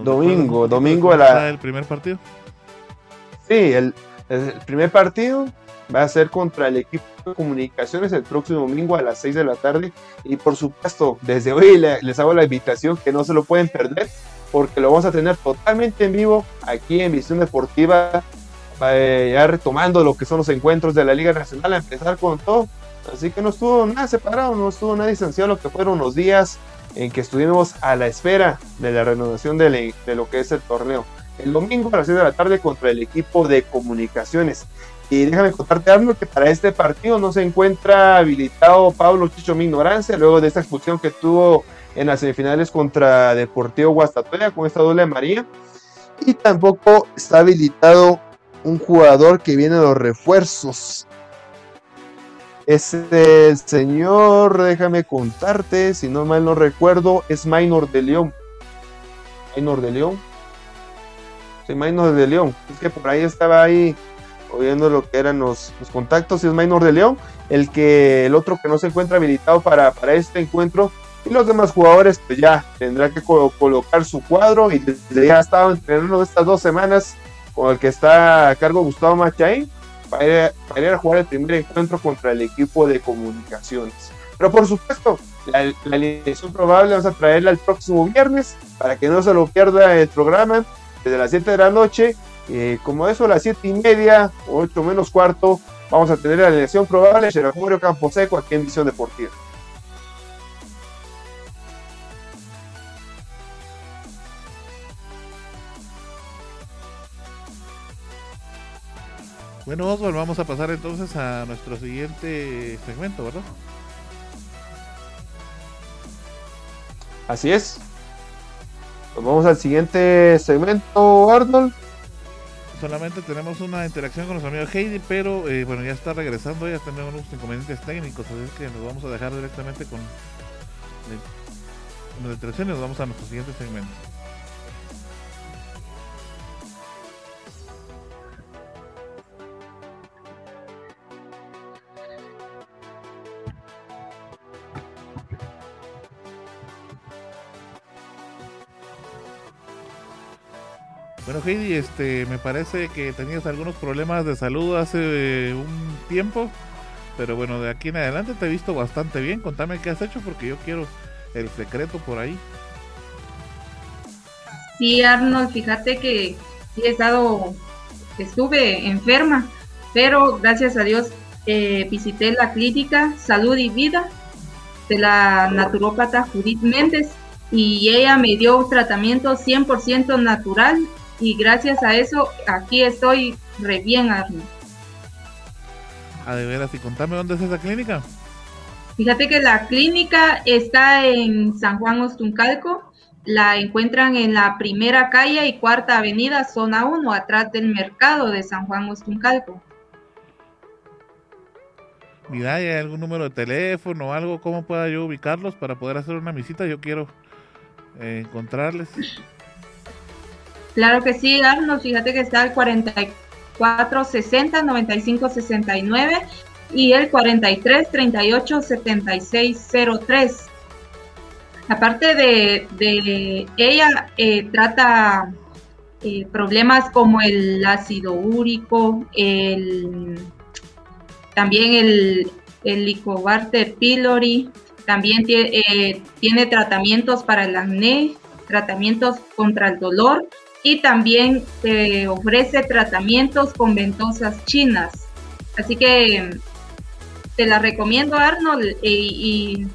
Domingo, domingo la... el primer partido. Sí, el, el primer partido va a ser contra el equipo de comunicaciones el próximo domingo a las 6 de la tarde. Y por supuesto, desde hoy les hago la invitación que no se lo pueden perder, porque lo vamos a tener totalmente en vivo aquí en Visión Deportiva, eh, ya retomando lo que son los encuentros de la Liga Nacional, a empezar con todo. Así que no estuvo nada separado, no estuvo nada distanciado lo que fueron los días en que estuvimos a la espera de la renovación de, de lo que es el torneo. El domingo a las 6 de la tarde contra el equipo de comunicaciones. Y déjame contarte, algo que para este partido no se encuentra habilitado Pablo Chicho Mi luego de esta expulsión que tuvo en las semifinales contra Deportivo Guastatoya con esta doble María. Y tampoco está habilitado un jugador que viene de los refuerzos. Es el señor, déjame contarte, si no mal no recuerdo, es Minor de León. Minor de León. Sí, Minor de León. Es que por ahí estaba ahí oyendo lo que eran los, contactos, es Minor de León, el que el otro que no se encuentra habilitado para, para este encuentro. Y los demás jugadores, pues ya tendrá que colocar su cuadro y desde ya estado entrenando estas dos semanas con el que está a cargo Gustavo Machain para ir, para ir a jugar el primer encuentro contra el equipo de comunicaciones. Pero por supuesto, la, la alineación probable vamos a traerla el próximo viernes para que no se lo pierda el programa desde las 7 de la noche eh, como eso a las 7 y media, 8 menos cuarto, vamos a tener la alineación probable de Campo Camposeco aquí en Visión Deportiva. Bueno, Oswald, vamos a pasar entonces a nuestro siguiente segmento, ¿verdad? Así es. Pues vamos al siguiente segmento, Arnold solamente tenemos una interacción con nuestro amigo Heidi, pero eh, bueno, ya está regresando, ya tenemos unos inconvenientes técnicos, así que nos vamos a dejar directamente con la interacción y nos vamos a nuestro siguiente segmento. Bueno, Heidi, este, me parece que tenías algunos problemas de salud hace eh, un tiempo, pero bueno, de aquí en adelante te he visto bastante bien. Contame qué has hecho porque yo quiero el secreto por ahí. Sí, Arnold, fíjate que he estado, estuve enferma, pero gracias a Dios eh, visité la clínica Salud y Vida de la naturópata Judith Méndez y ella me dio tratamiento 100% natural y gracias a eso aquí estoy re bien, Arno. Ah, de veras, y contame dónde es esa clínica. Fíjate que la clínica está en San Juan Ostuncalco, la encuentran en la primera calle y cuarta avenida, zona 1, atrás del mercado de San Juan Ostuncalco. Mira, ¿hay algún número de teléfono o algo? ¿Cómo pueda yo ubicarlos para poder hacer una visita? Yo quiero eh, encontrarles. Claro que sí, Arnold, fíjate que está el 4460 9569 y el 43 38 7603. Aparte de, de ella, eh, trata eh, problemas como el ácido úrico, el, también el, el Helicobacter pylori, también eh, tiene tratamientos para el acné, tratamientos contra el dolor y también te ofrece tratamientos con ventosas chinas. Así que te la recomiendo Arnold y,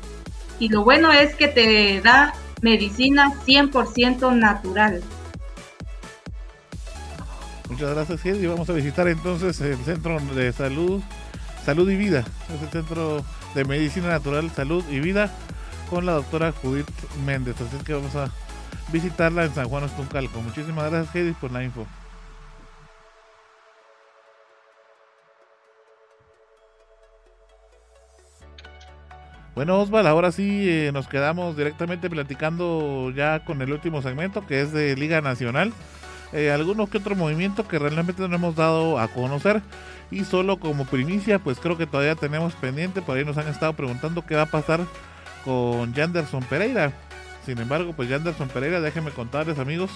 lo bueno es que te da medicina 100% natural. Muchas gracias, y Vamos a visitar entonces el Centro de Salud, Salud y Vida. Es el Centro de Medicina Natural, Salud y Vida con la doctora Judith Méndez. Así que vamos a visitarla en San Juan Ostuncalco. Muchísimas gracias, Heidi, por la info. Bueno, Osval, ahora sí eh, nos quedamos directamente platicando ya con el último segmento que es de Liga Nacional. Eh, algunos que otro movimiento que realmente no hemos dado a conocer y solo como primicia, pues creo que todavía tenemos pendiente. Por ahí nos han estado preguntando qué va a pasar con Janderson Pereira. Sin embargo, pues Anderson Pereira, déjenme contarles amigos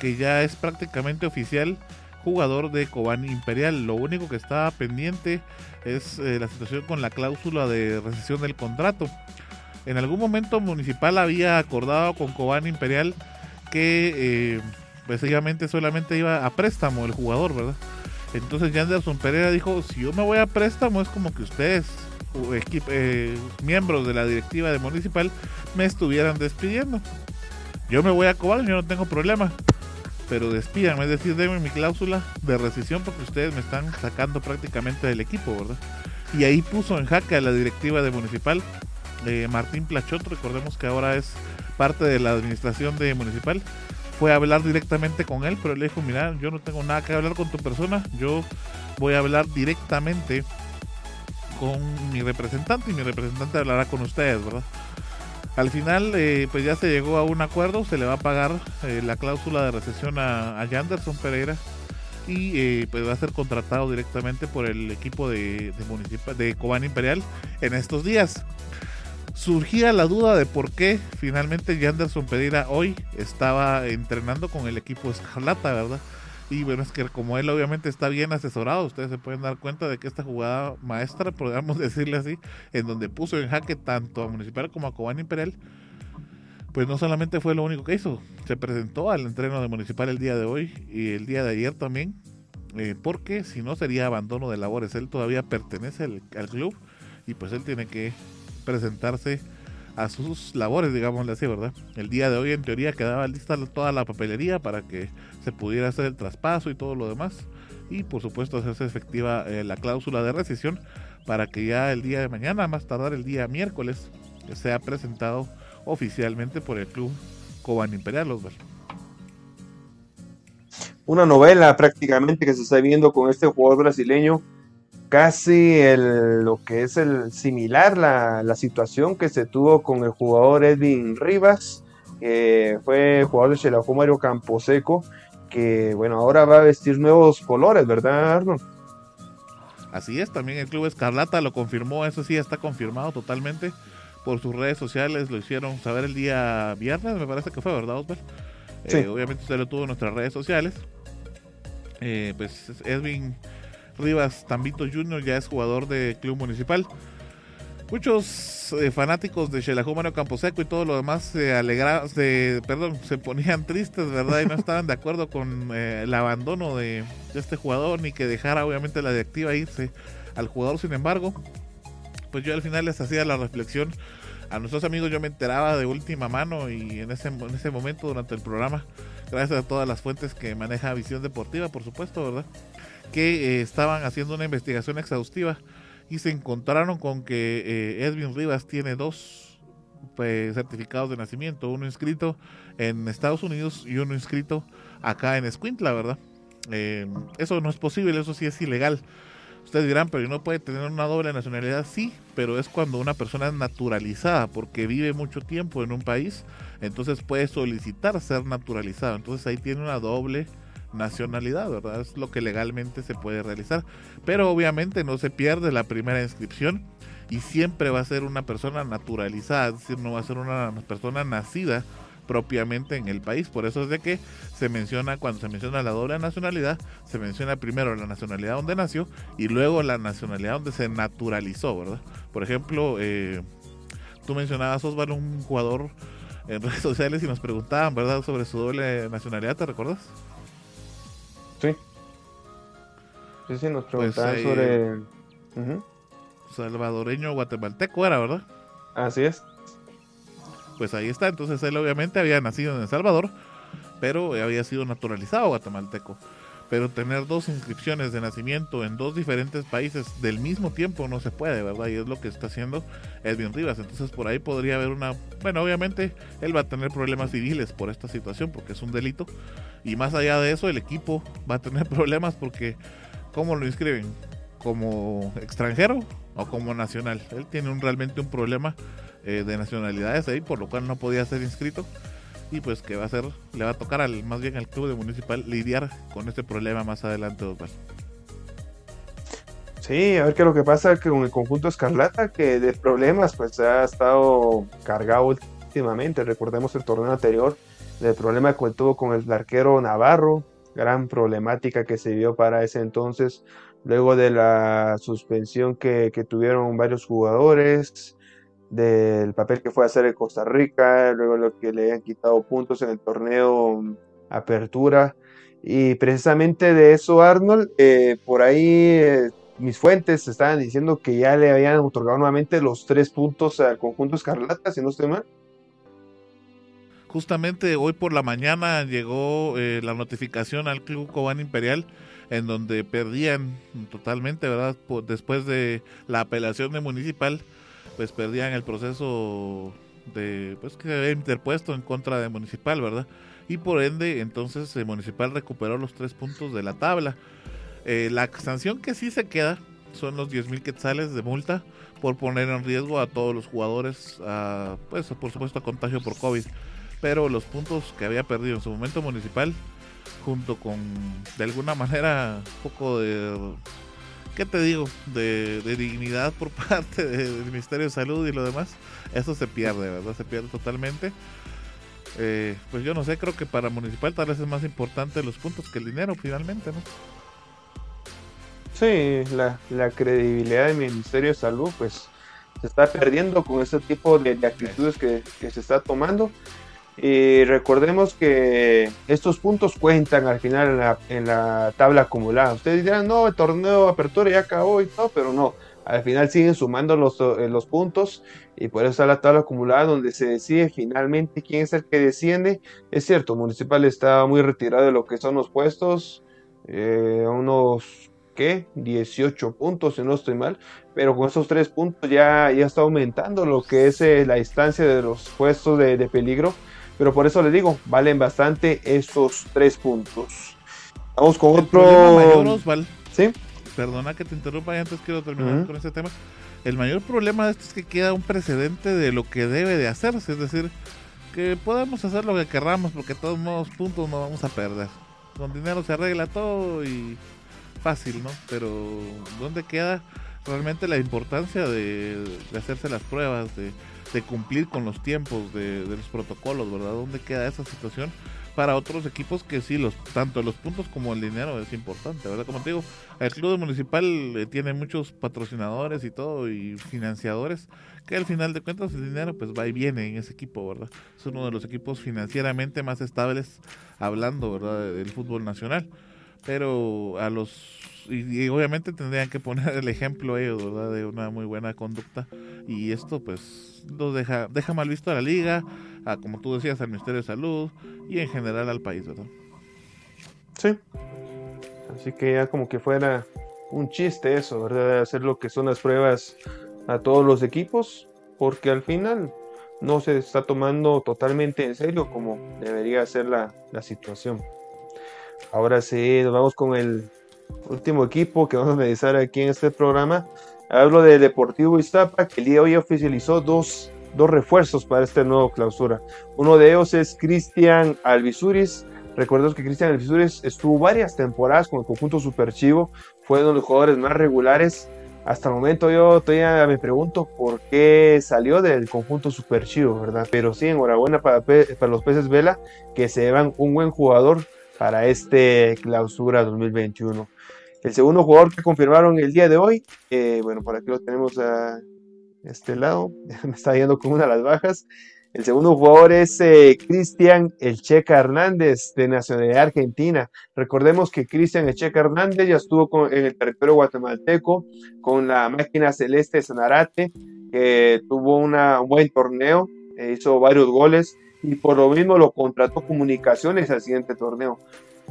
que ya es prácticamente oficial jugador de Cobán Imperial. Lo único que está pendiente es eh, la situación con la cláusula de recesión del contrato. En algún momento Municipal había acordado con Cobán Imperial que eh, básicamente solamente iba a préstamo el jugador, ¿verdad? Entonces Yanderson Pereira dijo, si yo me voy a préstamo es como que ustedes, eh, miembros de la directiva de Municipal, me estuvieran despidiendo. Yo me voy a Cobán, yo no tengo problema pero despídanme, es decir, denme mi cláusula de rescisión porque ustedes me están sacando prácticamente del equipo, ¿verdad? Y ahí puso en jaque a la directiva de Municipal, eh, Martín Plachot, recordemos que ahora es parte de la administración de Municipal, fue a hablar directamente con él, pero le dijo, mira, yo no tengo nada que hablar con tu persona, yo voy a hablar directamente con mi representante y mi representante hablará con ustedes, ¿verdad? Al final, eh, pues ya se llegó a un acuerdo, se le va a pagar eh, la cláusula de recesión a, a Pereira y eh, pues va a ser contratado directamente por el equipo de, de, de Cobán Imperial en estos días. Surgía la duda de por qué finalmente Yanderson Pereira hoy estaba entrenando con el equipo Escarlata, ¿verdad? Y bueno, es que como él obviamente está bien asesorado, ustedes se pueden dar cuenta de que esta jugada maestra, podríamos decirle así, en donde puso en jaque tanto a Municipal como a Cobán Imperial, pues no solamente fue lo único que hizo, se presentó al entreno de Municipal el día de hoy y el día de ayer también, eh, porque si no sería abandono de labores, él todavía pertenece al, al club y pues él tiene que presentarse a sus labores, digámosle así, ¿verdad? El día de hoy en teoría quedaba lista toda la papelería para que se pudiera hacer el traspaso y todo lo demás. Y por supuesto hacerse efectiva eh, la cláusula de rescisión para que ya el día de mañana, más tardar el día miércoles, sea presentado oficialmente por el club Coban Imperial Osvaldo. Una novela prácticamente que se está viendo con este jugador brasileño casi el, lo que es el similar la, la, situación que se tuvo con el jugador Edwin Rivas, que fue jugador de Xelajú Mario Camposeco, que bueno, ahora va a vestir nuevos colores, ¿verdad, Arnold? Así es, también el Club Escarlata lo confirmó, eso sí está confirmado totalmente por sus redes sociales, lo hicieron saber el día viernes, me parece que fue, ¿verdad, Oscar? Sí. Eh, obviamente usted lo tuvo en nuestras redes sociales. Eh, pues Edwin Rivas Tambito Jr. ya es jugador de Club Municipal. Muchos eh, fanáticos de Xelajú Camposeco y todo lo demás se alegraban, se, perdón, se ponían tristes, ¿verdad? Y no estaban de acuerdo con eh, el abandono de, de, este jugador, ni que dejara obviamente la directiva irse al jugador. Sin embargo, pues yo al final les hacía la reflexión. A nuestros amigos yo me enteraba de última mano y en ese, en ese momento durante el programa, gracias a todas las fuentes que maneja Visión Deportiva, por supuesto, ¿verdad? que eh, estaban haciendo una investigación exhaustiva y se encontraron con que eh, Edwin Rivas tiene dos pues, certificados de nacimiento, uno inscrito en Estados Unidos y uno inscrito acá en Escuintla, ¿verdad? Eh, eso no es posible, eso sí es ilegal. Ustedes dirán, pero no puede tener una doble nacionalidad, sí, pero es cuando una persona es naturalizada porque vive mucho tiempo en un país, entonces puede solicitar ser naturalizado, entonces ahí tiene una doble nacionalidad, ¿verdad? Es lo que legalmente se puede realizar. Pero obviamente no se pierde la primera inscripción y siempre va a ser una persona naturalizada, es decir, no va a ser una persona nacida propiamente en el país. Por eso es de que se menciona, cuando se menciona la doble nacionalidad, se menciona primero la nacionalidad donde nació y luego la nacionalidad donde se naturalizó, ¿verdad? Por ejemplo, eh, tú mencionabas, Osvaldo, un jugador en redes sociales y nos preguntaban, ¿verdad?, sobre su doble nacionalidad, ¿te recuerdas? Sí. Sí, sí, nos pues, preguntaban pues, sobre. Uh -huh. Salvadoreño guatemalteco era, ¿verdad? Así es. Pues ahí está. Entonces él obviamente había nacido en El Salvador, pero había sido naturalizado guatemalteco. Pero tener dos inscripciones de nacimiento en dos diferentes países del mismo tiempo no se puede, ¿verdad? Y es lo que está haciendo Edwin Rivas. Entonces por ahí podría haber una... Bueno, obviamente él va a tener problemas civiles por esta situación porque es un delito y más allá de eso, el equipo va a tener problemas porque ¿cómo lo inscriben? ¿Como extranjero o como nacional? Él tiene un, realmente un problema eh, de nacionalidades ahí, por lo cual no podía ser inscrito. Y pues que va a ser, le va a tocar al, más bien al club de municipal lidiar con este problema más adelante, Osvaldo. Sí, a ver qué es lo que pasa con el conjunto Escarlata, que de problemas pues ha estado cargado últimamente. Recordemos el torneo anterior, el problema que tuvo con el arquero Navarro, gran problemática que se vio para ese entonces, luego de la suspensión que, que tuvieron varios jugadores, del papel que fue a hacer en Costa Rica, luego lo que le han quitado puntos en el torneo Apertura. Y precisamente de eso, Arnold, eh, por ahí eh, mis fuentes estaban diciendo que ya le habían otorgado nuevamente los tres puntos al conjunto Escarlata, si no estoy mal. Justamente hoy por la mañana llegó eh, la notificación al Club Cobán Imperial en donde perdían totalmente, ¿verdad? después de la apelación de Municipal, pues perdían el proceso de pues que había interpuesto en contra de Municipal, ¿verdad? Y por ende, entonces el Municipal recuperó los tres puntos de la tabla. Eh, la sanción que sí se queda son los 10 mil quetzales de multa por poner en riesgo a todos los jugadores, a, pues por supuesto a contagio por COVID pero los puntos que había perdido en su momento municipal, junto con de alguna manera un poco de, ¿qué te digo?, de, dignidad por parte del Ministerio de Salud y lo demás, eso se pierde, ¿verdad? Se pierde totalmente. Eh, pues yo no sé, creo que para municipal tal vez es más importante los puntos que el dinero finalmente, ¿no? Sí, la, credibilidad del Ministerio de Salud pues se está perdiendo con este tipo de, actitudes que, que, se está tomando y recordemos que estos puntos cuentan al final en la, tabla acumulada. Ustedes dirán, no, el torneo de apertura ya acabó y todo, pero no. Al final siguen sumando los, eh, los puntos y por eso está la tabla acumulada donde se decide finalmente quién es el que desciende. Es cierto, Municipal está muy retirado de lo que son los puestos, eh, unos, ¿qué? 18 puntos, si no estoy mal, pero con esos tres puntos ya, ya está aumentando lo que es eh, la distancia de los puestos de peligro pero por eso les digo, valen bastante esos tres puntos. Vamos con otro. Mayor, Osval, ¿Sí? Perdona que te interrumpa y antes quiero terminar con este tema. El mayor problema de esto es que queda un precedente de lo que debe de hacerse, es decir, que podemos hacer lo que querramos porque de todos modos puntos no vamos a perder. Con dinero se arregla todo y fácil, ¿no? Pero ¿dónde queda realmente la importancia de hacerse las pruebas, de de cumplir con los tiempos de, los protocolos, ¿verdad? ¿Dónde queda esa situación? Para otros equipos que sí, los tanto los puntos como el dinero es importante, ¿verdad? Como te digo, el club municipal eh, tiene muchos patrocinadores y todo, y financiadores, que al final de cuentas el dinero pues va y viene en ese equipo, ¿verdad? Es uno de los equipos financieramente más estables hablando, ¿verdad? Del fútbol nacional. Pero a los y, obviamente tendrían que poner el ejemplo ellos, ¿verdad? De una muy buena conducta. Y esto pues lo deja, deja mal visto a la liga, a, como tú decías, al Ministerio de Salud y en general al país, ¿verdad? Sí. Así que ya como que fuera un chiste eso, ¿verdad? Hacer lo que son las pruebas a todos los equipos, porque al final no se está tomando totalmente en serio como debería ser la, la situación. Ahora sí, nos vamos con el último equipo que vamos a analizar aquí en este programa. Hablo de Deportivo Iztapa, que el día de hoy oficializó dos, dos refuerzos para este nuevo clausura. Uno de ellos es Cristian Alvisuris. Recuerdo que Cristian Alvisuris estuvo varias temporadas con el conjunto Superchivo, fue uno de los jugadores más regulares. Hasta el momento yo todavía me pregunto por qué salió del conjunto Superchivo, ¿verdad? Pero sí, enhorabuena para, para los peces Vela, que se llevan un buen jugador para este clausura 2021. El segundo jugador que confirmaron el día de hoy, bueno, por aquí lo tenemos a este lado, me está yendo con una de las bajas. El segundo jugador es eh, Cristian El Checa Hernández, de nacionalidad argentina. Recordemos que Cristian El Checa Hernández ya estuvo en el territorio guatemalteco con la máquina celeste de Sanarate, que tuvo un buen torneo, eh, hizo varios goles y por lo mismo lo contrató Comunicaciones al siguiente torneo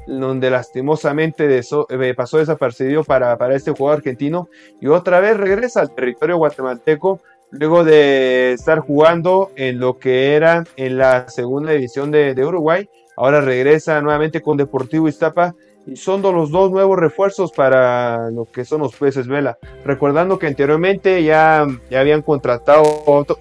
donde lastimosamente eh, pasó desapercibido para, para este jugador argentino y otra vez regresa al territorio guatemalteco luego de estar jugando en lo que era en la segunda división de, Uruguay. Ahora regresa nuevamente con Deportivo Iztapa y son los dos nuevos refuerzos para lo que son los peces vela. Recordando que anteriormente ya, ya habían contratado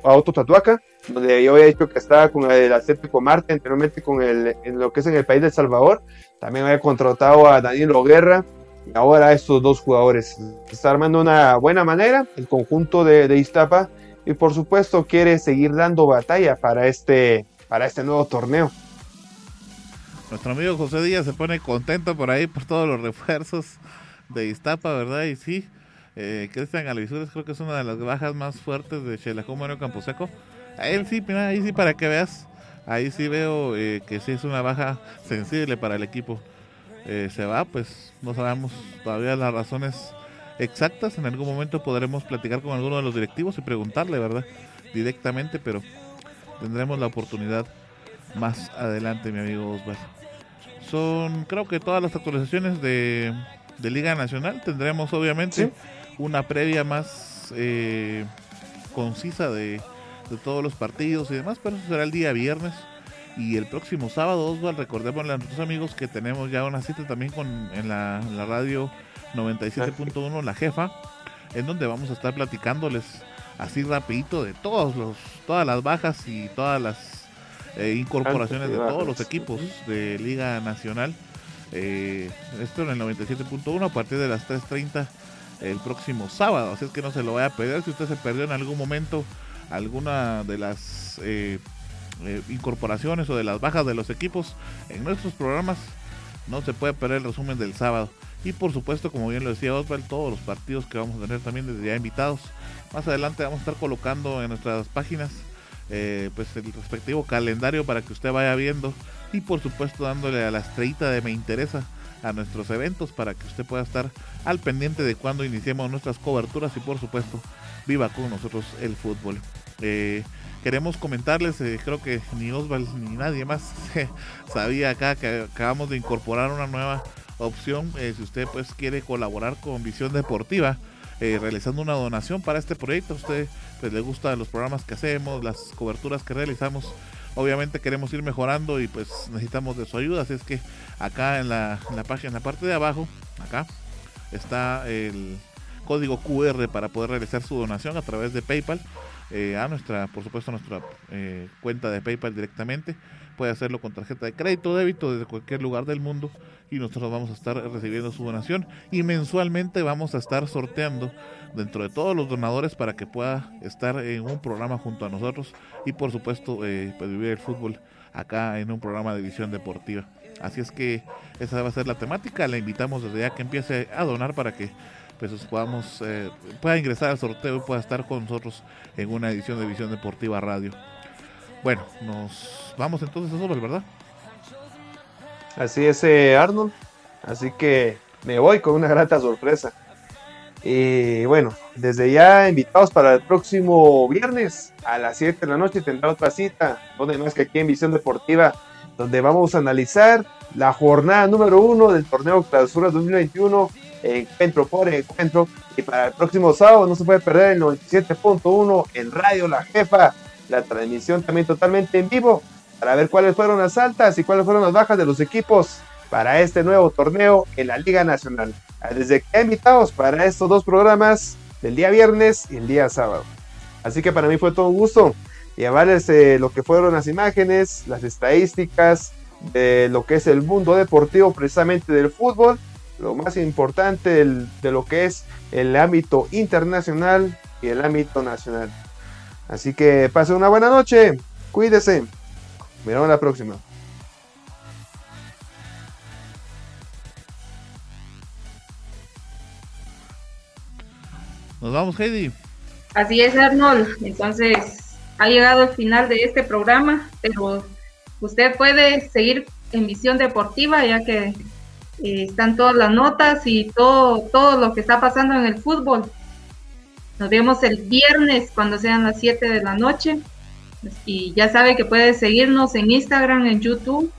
a Otto Tatuaca, donde yo había dicho que estaba con el Atlético Marte, anteriormente con el, en lo que es en el país de El Salvador. También había contratado a Daniel Guerra y ahora estos dos jugadores. Está armando una buena manera el conjunto de, de Iztapa y por supuesto quiere seguir dando batalla para este, para este nuevo torneo. nuestro amigo José Díaz se pone contento por ahí por todos los refuerzos de Iztapa, ¿verdad? Y sí, eh, Cristian Alvisures creo que es una de las bajas más fuertes de Chelacó Campo Camposeco. A él sí, ahí sí para que veas, ahí sí veo eh, que sí es una baja sensible para el equipo. Eh, se va, pues no sabemos todavía las razones exactas. En algún momento podremos platicar con alguno de los directivos y preguntarle, ¿verdad? Directamente, pero tendremos la oportunidad más adelante, mi amigo Osvaldo. Son, creo que todas las actualizaciones de, Liga Nacional. Tendremos, obviamente, una previa más eh, concisa de, todos los partidos y demás, pero eso será el día viernes. Y el próximo sábado, Osvaldo, recordemos a nuestros amigos que tenemos ya una cita también con, en, la, en la radio 97.1, la jefa, en donde vamos a estar platicándoles así rapidito de todos los, todas las bajas y todas las eh, incorporaciones de todos los equipos de Liga Nacional. Eh, esto en el 97.1 a partir de las 3.30 el próximo sábado. Así es que no se lo vaya a perder. Si usted se perdió en algún momento alguna de las eh, incorporaciones o de las bajas de los equipos en nuestros programas, no se puede perder el resumen del sábado. Y por supuesto, como bien lo decía Osvaldo, todos los partidos que vamos a tener también desde ya invitados. Más adelante vamos a estar colocando en nuestras páginas eh, pues el respectivo calendario para que usted vaya viendo y por supuesto dándole a la estrellita de me interesa a nuestros eventos para que usted pueda estar al pendiente de cuando iniciemos nuestras coberturas y por supuesto viva con nosotros el fútbol. Eh, queremos comentarles, eh, creo que ni Osval ni nadie más sabía acá que acabamos de incorporar una nueva opción. Eh, si usted pues quiere colaborar con Visión Deportiva, realizando una donación para este proyecto, usted pues le gusta los programas que hacemos, las coberturas que realizamos. Obviamente queremos ir mejorando y pues necesitamos de su ayuda. Así es que acá en la, en la página, en la parte de abajo, acá está el código QR para poder realizar su donación a través de PayPal. Eh, a nuestra, por supuesto, nuestra eh, cuenta de PayPal directamente. Puede hacerlo con tarjeta de crédito o débito desde cualquier lugar del mundo y nosotros vamos a estar recibiendo su donación y mensualmente vamos a estar sorteando dentro de todos los donadores para que pueda estar en un programa junto a nosotros y por supuesto eh, pues, vivir el fútbol acá en un programa de visión deportiva. Así es que esa va a ser la temática. Le invitamos desde ya que empiece a donar para que pues podamos eh, pueda ingresar al sorteo y pueda estar con nosotros en una edición de Visión Deportiva Radio. Bueno, nos vamos entonces a sobre, ¿verdad? Así es, eh, Arnold. Así que me voy con una grata sorpresa. Y bueno, desde ya invitados para el próximo viernes a las 7 de la noche tendrá otra cita, donde más que aquí en Visión Deportiva, donde vamos a analizar la jornada número uno del torneo Clausura 2021 encuentro por encuentro. Y para el próximo sábado no se puede perder el 97.1 en Radio La Jefa, la transmisión también totalmente en vivo, para ver cuáles fueron las altas y cuáles fueron las bajas de los equipos para este nuevo torneo en la Liga Nacional. Desde que invitados para estos dos programas del día viernes y el día sábado. Así que para mí fue todo un gusto llevarles eh, lo que fueron las imágenes, las estadísticas de lo que es el mundo deportivo precisamente del fútbol lo más importante de lo que es el ámbito internacional y el ámbito nacional. Así que pase una buena noche, cuídese. Miramos la próxima. Nos vamos, Heidi. Así es, Arnold. Entonces, ha llegado el final de este programa, pero usted puede seguir en visión deportiva, ya que eh, están todas las notas y todo, todo lo que está pasando en el fútbol. Nos vemos el viernes cuando sean las 7 de la noche. Y ya sabe que puede seguirnos en Instagram, en YouTube,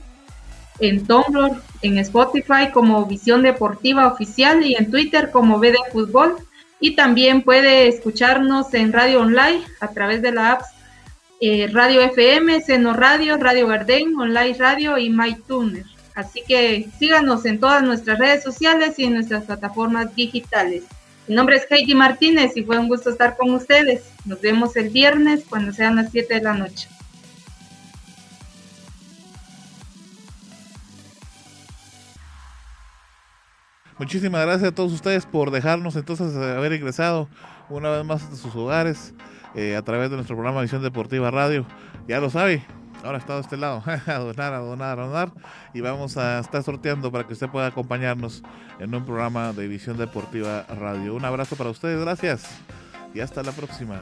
en Tumblr, en Spotify como Visión Deportiva Oficial y en Twitter como BD Fútbol. Y también puede escucharnos en radio online a través de la app eh, Radio FM, Seno Radio, Radio Garden, Online Radio y MyTuner. Así que síganos en todas nuestras redes sociales y en nuestras plataformas digitales. Mi nombre es Heidi Martínez y fue un gusto estar con ustedes. Nos vemos el viernes cuando sean las 7 de la noche. Muchísimas gracias a todos ustedes por dejarnos entonces haber ingresado una vez más a sus hogares eh, a través de nuestro programa Visión Deportiva Radio. Ya lo sabe, Ahora está de este lado, a donar, a donar, a donar. Y vamos a estar sorteando para que usted pueda acompañarnos en un programa de Visión Deportiva Radio. Un abrazo para ustedes, gracias. Y hasta la próxima.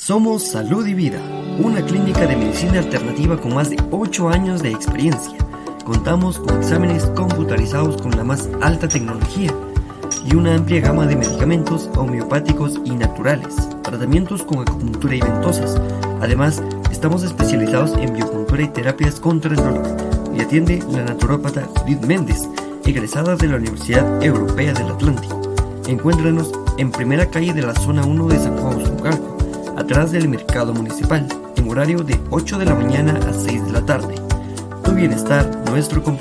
Somos Salud y Vida, una clínica de medicina alternativa con más de 8 años de experiencia. Contamos con exámenes computarizados con la más alta tecnología y una amplia gama de medicamentos homeopáticos y naturales, tratamientos con acupuntura y ventosas. Además, estamos especializados en biocultura y terapias contra el dolor y atiende la naturópata Judith Méndez, egresada de la Universidad Europea del Atlántico. Encuéntranos en primera calle de la zona 1 de San Juan Usucalco atrás del mercado municipal, en horario de 8 de la mañana a 6 de la tarde. Tu bienestar, nuestro compromiso.